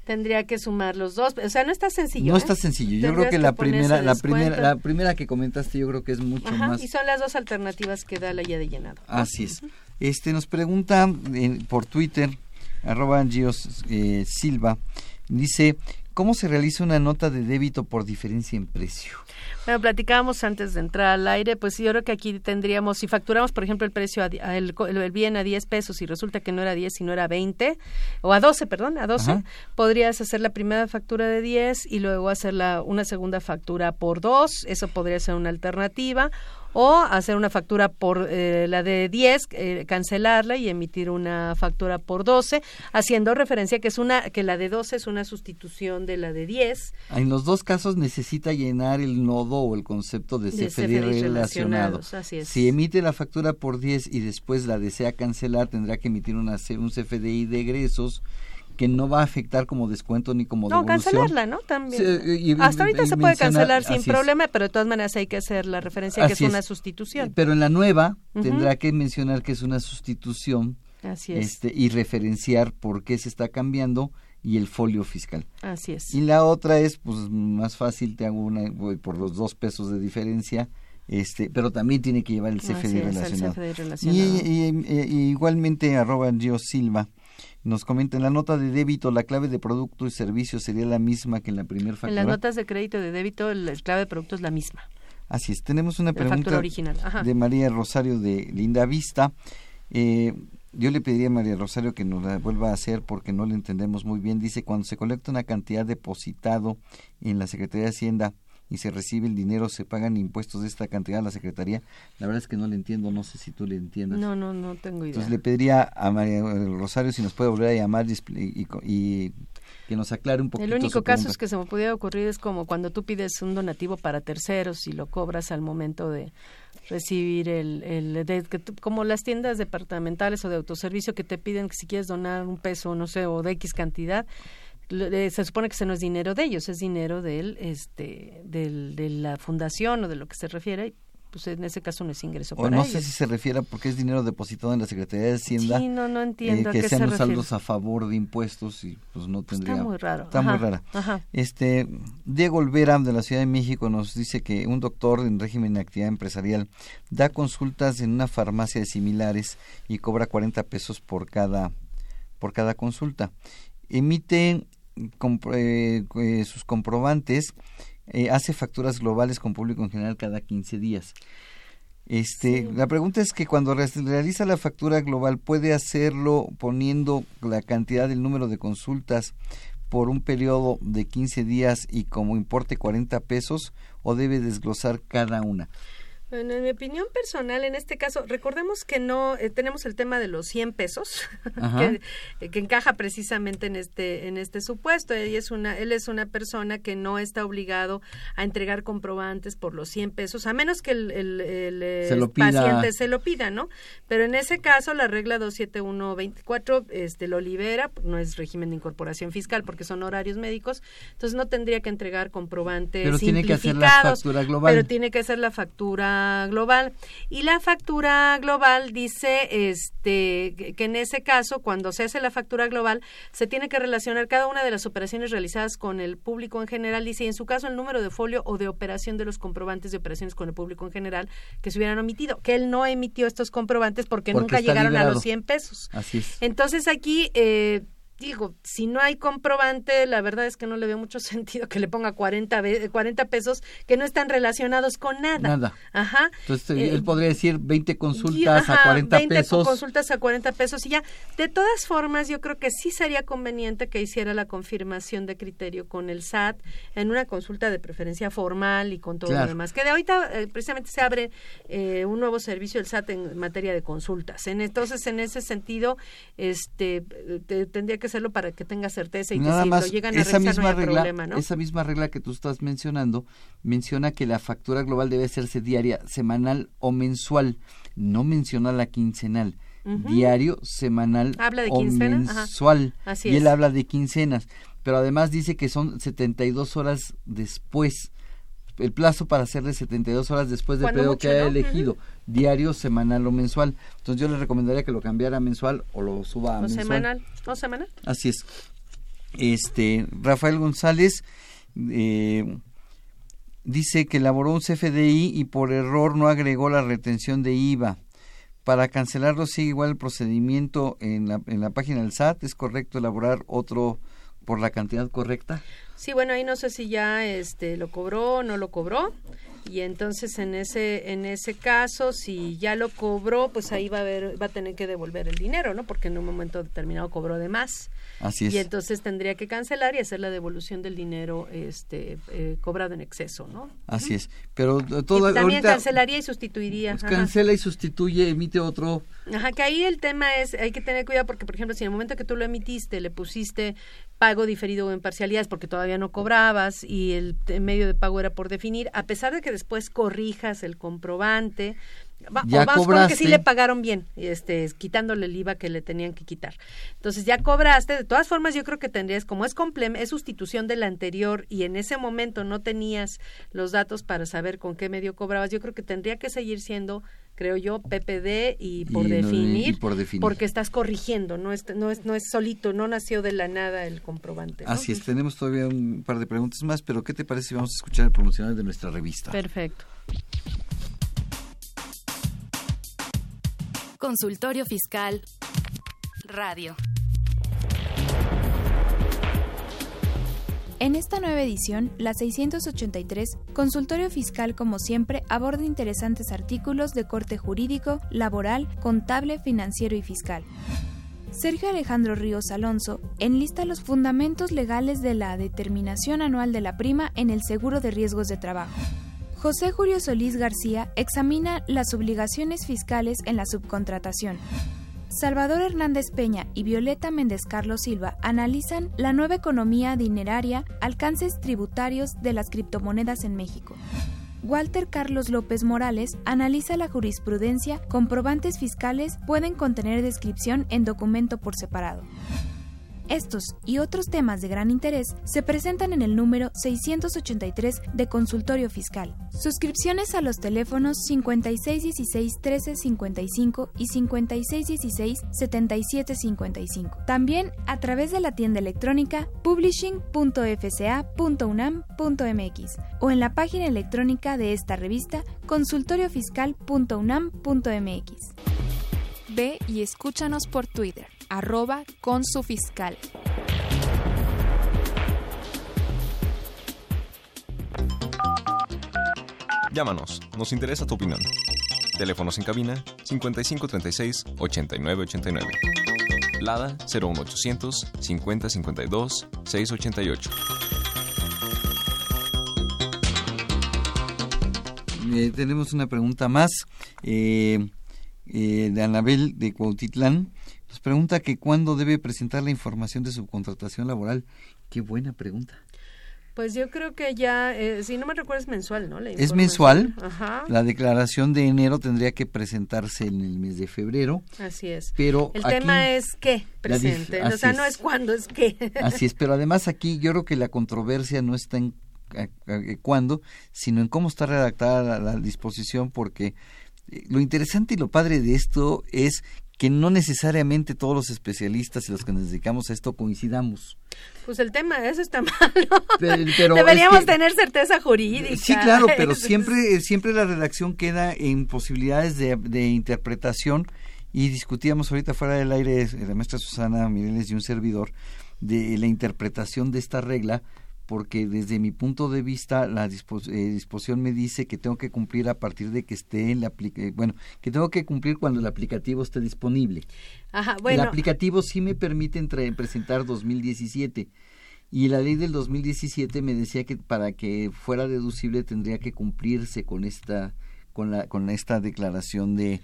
Tendría que sumar los dos, o sea, no está sencillo. no ¿eh? está sencillo. Yo creo que la primera la primera la primera que comentaste yo creo que es mucho Ajá, más y son las dos alternativas que da la ya de llenado. Así es. Este nos pregunta eh, por Twitter, arroba Gios eh, Silva, dice, ¿cómo se realiza una nota de débito por diferencia en precio? Bueno, platicábamos antes de entrar al aire, pues yo creo que aquí tendríamos, si facturamos, por ejemplo, el precio, a el, el bien a 10 pesos y resulta que no era 10, sino era 20, o a 12, perdón, a 12, Ajá. podrías hacer la primera factura de 10 y luego hacer la, una segunda factura por 2, eso podría ser una alternativa, o hacer una factura por eh, la de 10, eh, cancelarla y emitir una factura por 12, haciendo referencia que es una que la de 12 es una sustitución de la de 10. En los dos casos necesita llenar el nodo o el concepto de De CFDI relacionado. relacionados, así es. Si emite la factura por 10 y después la desea cancelar, tendrá que emitir una, un CFDI de egresos que no va a afectar como descuento ni como No, devolución. cancelarla, ¿no? También. Sí, y- Hasta ahorita y se puede cancelar sin así es. problema, pero de todas maneras hay que hacer la referencia que es Así una es. sustitución. Pero en la nueva Ujú. tendrá que mencionar que es una sustitución Así es. este, y referenciar por qué se está cambiando y el folio fiscal. Así es. Y la otra es, pues más fácil, te hago una voy por los dos pesos de diferencia, este, pero también tiene que llevar el Así CFDI el relacionado. CFDI Y, relacionado. y- y- y igualmente arroba Gio Silva nos comenta en la nota de débito la clave de producto y servicio sería la misma que en la primera En factura. las notas de crédito de débito, la clave de producto es la misma. Así es, tenemos una La pregunta original, de María Rosario de Linda Vista. Eh, yo le pediría a María Rosario que nos la vuelva a hacer porque no le entendemos muy bien. Dice, cuando se colecta una cantidad depositado en la Secretaría de Hacienda y se recibe el dinero, se pagan impuestos de esta cantidad a la Secretaría. La verdad es que no le entiendo, no sé si tú le entiendas. No, no, no tengo idea. Entonces le pediría a María Rosario si nos puede volver a llamar y, y que nos aclare un poquito El único caso es que se me pudiera ocurrir es como cuando tú pides un donativo para terceros y lo cobras al momento de recibir el, el de- que tú- como las tiendas departamentales o de autoservicio que te piden que si quieres donar un peso, no sé, o de X cantidad, eh, se supone que ese no es dinero de ellos, es dinero del, este, del, de la fundación o de lo que se refiere, y, pues en ese caso no es ingreso O para no ellos. sé si se refiere porque es dinero depositado en la Secretaría de Hacienda. Sí, no, no entiendo eh, a que qué sean se los saldos a favor de impuestos y pues no tendría. está muy raro. Está muy rara. ajá. Este Diego Olvera de la Ciudad de México nos dice que un doctor en régimen de actividad empresarial da consultas en una farmacia de similares y cobra 40 pesos por cada por cada consulta. Emite compro- eh, eh, sus comprobantes, eh, hace facturas globales con público en general cada 15 días. Este, la pregunta es que cuando re- realiza la factura global puede hacerlo poniendo la cantidad del número de consultas por un periodo de 15 días y como importe 40 pesos o debe desglosar cada una. Bueno, en mi opinión personal, en este caso, recordemos que no eh, tenemos el tema de los 100 pesos, que, que encaja precisamente en este en este supuesto. Él es una él es una persona que no está obligado a entregar comprobantes por los 100 pesos, a menos que el, el- el, eh, Se paciente se lo pida, ¿no? Pero en ese caso, la regla 27124 este, lo libera, no es régimen de incorporación fiscal porque son horarios médicos, entonces no tendría que entregar comprobantes Pero tiene que hacer la factura global. Pero tiene que hacer la factura global. Y la factura global dice este que- en ese caso, cuando se hace la factura global, se tiene que relacionar cada una de las operaciones realizadas con el público en general, dice, y en su caso el número de folio o de operación de los comprobantes de operaciones con el público en general que se hubieran omitido, que él no emitió estos comprobantes porque, Porque nunca llegaron a los 100 pesos. Así es. Entonces aquí, eh, digo, si no hay comprobante, la verdad es que no le veo mucho sentido que le ponga 40, ve- 40 pesos que no están relacionados con nada. Nada. Ajá. Entonces Eh, él podría decir 20 consultas ajá, a 40 20 pesos. consultas a 40 pesos y ya. De todas formas, yo creo que sí sería conveniente que hiciera la confirmación de criterio con el SAT en una consulta de preferencia formal y con todo Claro. lo demás. Que de ahorita eh, precisamente se abre eh, un nuevo servicio del SAT en materia de consultas. En, entonces, en ese sentido, este, eh, te- tendría que hacerlo para que tenga certeza y que Nada si más, lo llegan a esa revisar no misma haya regla, problema, ¿no? esa misma regla que tú estás mencionando menciona que la factura global debe hacerse diaria, semanal o mensual. No menciona la quincenal. Diario, semanal Habla de o quincena, mensual. Así y él es. habla de quincenas, pero además dice que son 72 horas después. El plazo para hacerle 72 horas después del periodo que haya ¿no? elegido, diario, semanal o mensual. Entonces yo le recomendaría que lo cambiara a mensual o lo suba a o mensual. semanal, o semanal. Así es. Este, Rafael González eh, dice que elaboró un CFDI y por error no agregó la retención de IVA. Para cancelarlo sigue igual el procedimiento en la, en la página del SAT. ¿Es correcto elaborar otro por la cantidad correcta? Sí, bueno, ahí no sé si ya este lo cobró o no lo cobró. Y entonces en ese en ese caso si ya lo cobró, pues ahí va a haber va a tener que devolver el dinero, ¿no? Porque en un momento determinado cobró de más. Así es. Y entonces tendría que cancelar y hacer la devolución del dinero este eh, cobrado en exceso, ¿no? Así es. Pero Y todo también ahorita cancelaría y sustituiría. pues, cancela y sustituye, emite otro. Ajá, que ahí el tema es, hay que tener cuidado porque, por ejemplo, si en el momento que tú lo emitiste le pusiste pago diferido o en parcialidades porque todavía no cobrabas y el medio de pago era por definir, a pesar de que después corrijas el comprobante, va- Ya o vamos con que sí le pagaron bien, este, quitándole el IVA que le tenían que quitar. Entonces ya cobraste, de todas formas yo creo que tendrías, como es es sustitución del anterior y en ese momento no tenías los datos para saber con qué medio cobrabas, yo creo que tendría que seguir siendo creo yo, PPD y por Y no- y definir, por definir. porque estás corrigiendo, no es, no es no es solito, no nació de la nada el comprobante. ¿no? Así es, tenemos todavía un par de preguntas más, pero ¿qué te parece si vamos a escuchar el promocional de nuestra revista? Perfecto. Consultorio Fiscal Radio. En esta nueva edición, la 683, Consultorio Fiscal como siempre aborda interesantes artículos de corte jurídico, laboral, contable, financiero y fiscal. Sergio Alejandro Ríos Alonso enlista los fundamentos legales de la determinación anual de la prima en el seguro de riesgos de trabajo. José Julio Solís García examina las obligaciones fiscales en la subcontratación. Salvador Hernández Peña y Violeta Méndez Carlos Silva analizan la nueva economía dineraria, alcances tributarios de las criptomonedas en México. Walter Carlos López Morales analiza la jurisprudencia, comprobantes fiscales pueden contener descripción en documento por separado. Estos y otros temas de gran interés se presentan en el número 683 de Consultorio Fiscal. Suscripciones a los teléfonos 5616-1355 y 5616-7755. También a través de la tienda electrónica publishing.fca.unam.mx o en la página electrónica de esta revista consultoriofiscal.unam.mx. Ve y escúchanos por Twitter, arroba con su fiscal. Llámanos, nos interesa tu opinión. Teléfonos en cabina 5536 8989. Lada 01800 5052 688. Eh, tenemos una pregunta más eh, eh, de Anabel de Cuautitlán. Nos pregunta que cuándo debe presentar la información de subcontratación laboral. Qué buena pregunta. Pues yo creo que ya, eh, si no me recuerdo, es mensual, ¿no? La Es mensual. Ajá. La declaración de enero tendría que presentarse en el mes de febrero. Así es. Pero el aquí- tema es qué presente. O sea, no es. cuándo, es qué. Así es, pero además aquí yo creo que la controversia no está en a- cuándo, sino en cómo está redactada la, la disposición, porque eh, lo interesante y lo padre de esto es que no necesariamente todos los especialistas y los que nos dedicamos a esto coincidamos. Pues el tema, eso está mal. Pero, pero Deberíamos es que- tener certeza jurídica. Sí, claro, pero siempre, siempre la redacción queda en posibilidades de, de interpretación y discutíamos ahorita fuera del aire, eh, la maestra Susana Mireles y un servidor, de la interpretación de esta regla, porque desde mi punto de vista la dispos- eh, disposición me dice que tengo que cumplir a partir de que esté en la eh, bueno, que tengo que cumplir cuando el aplicativo esté disponible. Ajá, El bueno. aplicativo sí me permite entre- presentar 2017 y la ley del 2017 me decía que para que fuera deducible tendría que cumplirse con esta con la con esta declaración de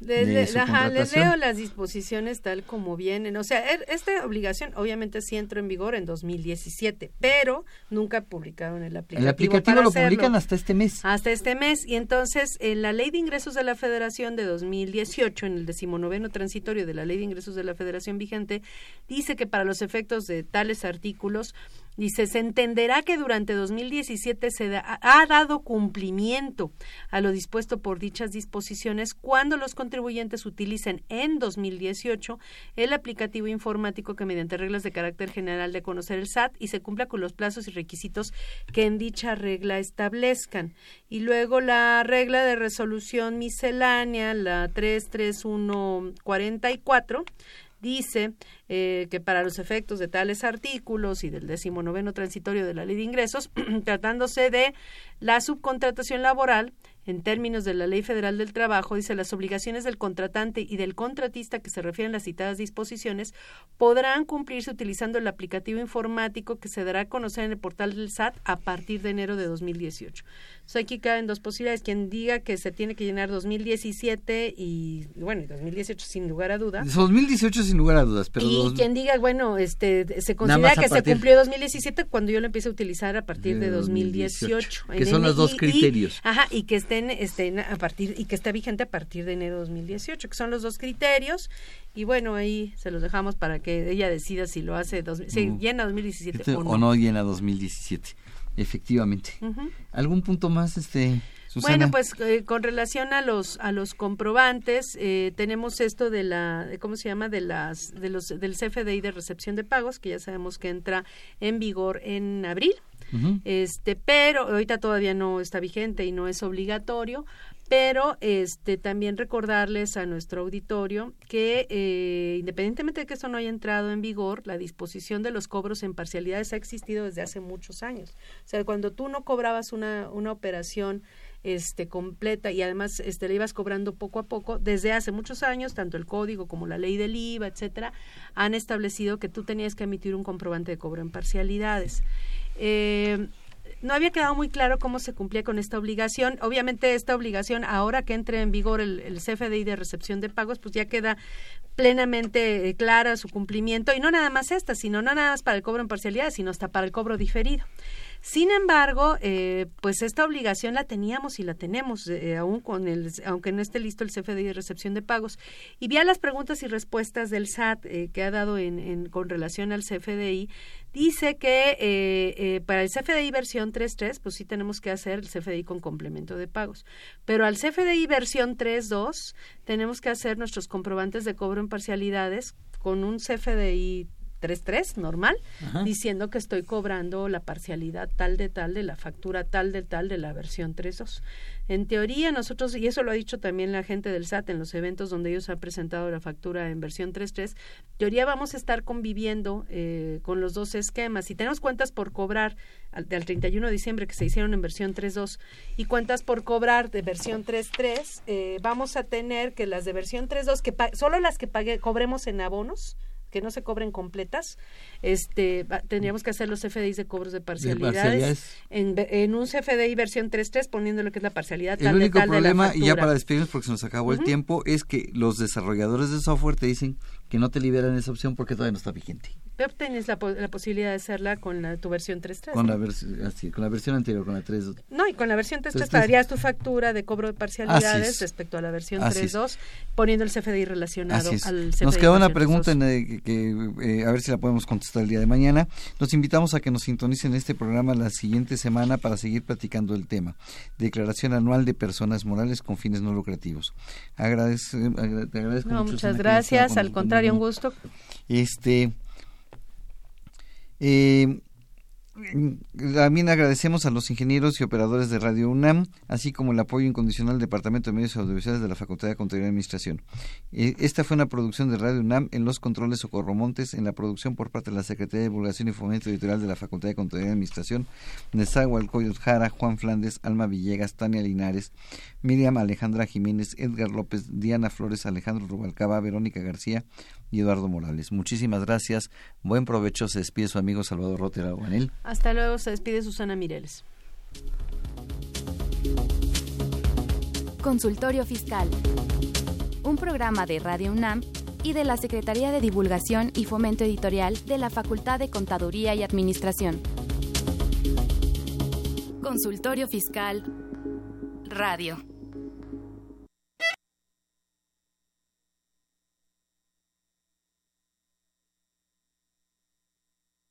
Les, de le- su ajá, les contratación. leo las disposiciones tal como vienen. O sea, er- esta obligación obviamente sí entró en vigor en 2017, pero nunca publicaron el aplicativo. El aplicativo lo hacerlo. publican hasta este mes. Hasta este mes. Y entonces, en la Ley de Ingresos de la Federación de 2018, en el decimonoveno transitorio de la Ley de Ingresos de la Federación vigente, dice que para los efectos de tales artículos, dice, se entenderá que durante 2017 se da- ha dado cumplimiento a lo dispuesto por dichas disposiciones cuando los contribuyentes utilicen en 2018 el aplicativo informático que mediante reglas de carácter general de conocer el SAT y se cumpla con los plazos y requisitos que en dicha regla establezcan. Y luego la regla de resolución miscelánea, la 33144, dice eh, que para los efectos de tales artículos y del decimonoveno transitorio de la ley de ingresos, tratándose de la subcontratación laboral, en términos de la Ley Federal del Trabajo, dice las obligaciones del contratante y del contratista que se refieren a las citadas disposiciones podrán cumplirse utilizando el aplicativo informático que se dará a conocer en el portal del SAT a partir de enero de 2018. Entonces aquí caben dos posibilidades. Quien diga que se tiene que llenar 2017 y, bueno, y 2018 sin lugar a duda. 2018 sin lugar a dudas, pero y dos- quien diga, bueno, este, se considera que se cumplió 2017 cuando yo lo empiezo a utilizar a partir de, De 2018. 2018, que son los dos y- criterios. ajá, y que estén, estén a partir y que esté vigente a partir de enero de 2018, que son los dos criterios. Y bueno, ahí se los dejamos para que ella decida si lo hace, dos, si Mm. llena 2017 este, o no. o no llena 2017. Efectivamente. ¿Algún punto más, este, Susana? Bueno, pues eh, con relación a los a los comprobantes eh, tenemos esto de la cómo se llama de las de los del CFDI de recepción de pagos que ya sabemos que entra en vigor en abril. Este, pero ahorita todavía no está vigente y no es obligatorio, pero este también recordarles a nuestro auditorio que eh, independientemente de que esto no haya entrado en vigor, la disposición de los cobros en parcialidades ha existido desde hace muchos años. O sea, cuando tú no cobrabas una, una operación este completa y además este le ibas cobrando poco a poco desde hace muchos años tanto el código como la ley del IVA etcétera han establecido que tú tenías que emitir un comprobante de cobro en parcialidades eh, no había quedado muy claro cómo se cumplía con esta obligación. Obviamente esta obligación, ahora que entre en vigor el, el CFDI de recepción de pagos, pues ya queda plenamente eh, clara su cumplimiento y no nada más esta, sino no nada más para el cobro en parcialidad, sino hasta para el cobro diferido. Sin embargo, eh, pues esta obligación la teníamos y la tenemos, eh, aún con el, aunque no esté listo el CFDI de recepción de pagos. Y vía las preguntas y respuestas del SAT eh, que ha dado en, en- con relación al CFDI, dice que eh, eh, para el CFDI versión 3.3, pues sí tenemos que hacer el CFDI con complemento de pagos. Pero al CFDI versión 3.2, tenemos que hacer nuestros comprobantes de cobro en parcialidades con un CFDI 3.3 normal, Ajá. diciendo que estoy cobrando la parcialidad tal de tal de la factura tal de tal de la versión 3.2. En teoría nosotros, y eso lo ha dicho también la gente del SAT en los eventos donde ellos han presentado la factura en versión 3.3, en teoría vamos a estar conviviendo eh, con los dos esquemas. Si tenemos cuentas por cobrar al, del 31 de diciembre que se hicieron en versión 3.2 y cuentas por cobrar de versión 3.3, eh, vamos a tener que las de versión 3.2, que solo las que pague, cobremos en abonos, que no se cobren completas, este tendríamos que hacer los CFDIs de cobros de parcialidades, parcialidades. En, en un CFDI versión 3.3 poniendo lo que es la parcialidad El tal de único de la problema, y ya para despedirnos porque se nos acabó el tiempo, es que los desarrolladores de software te dicen que no te liberan esa opción porque todavía no está vigente. Pero tienes la, po- la posibilidad de hacerla con la, tu versión 3.3. Con ¿no? la, así, con la versión anterior, con la 3. No, y con la versión 3.3 Entonces, pagarías tu factura de cobro de parcialidades es. respecto a la versión Así es. 3.2, poniendo el CFDI relacionado al CFDI. Nos queda una pregunta 3.2. en, eh, que, eh, a ver si la podemos contestar el día de mañana. Los invitamos a que nos sintonicen este programa la siguiente semana para seguir platicando el tema. Declaración anual de personas morales con fines no lucrativos. Agradece, agra- te agradezco No, mucho, muchas Susana, gracias. Al contrario, un gusto. Este. Eh, también agradecemos a los ingenieros y operadores de Radio UNAM, así como el apoyo incondicional del Departamento de Medios Audiovisuales de la Facultad de Contaduría y Administración. Eh, esta fue una producción de Radio UNAM en los controles Socorro Montes, en la producción por parte de la Secretaría de Divulgación y Fomento Editorial de la Facultad de Contaduría y Administración, Nezahualcóyotl Jara, Juan Flandes, Alma Villegas, Tania Linares, Miriam Alejandra Jiménez, Edgar López, Diana Flores, Alejandro Rubalcaba, Verónica García y Eduardo Morales. Muchísimas gracias. Buen provecho. Se despide su amigo Salvador Rotera Guanel. Hasta luego, se despide Susana Mireles. Consultorio Fiscal. un programa de Radio UNAM y de la Secretaría de Divulgación y Fomento Editorial de la Facultad de Contaduría y Administración. Consultorio Fiscal Radio.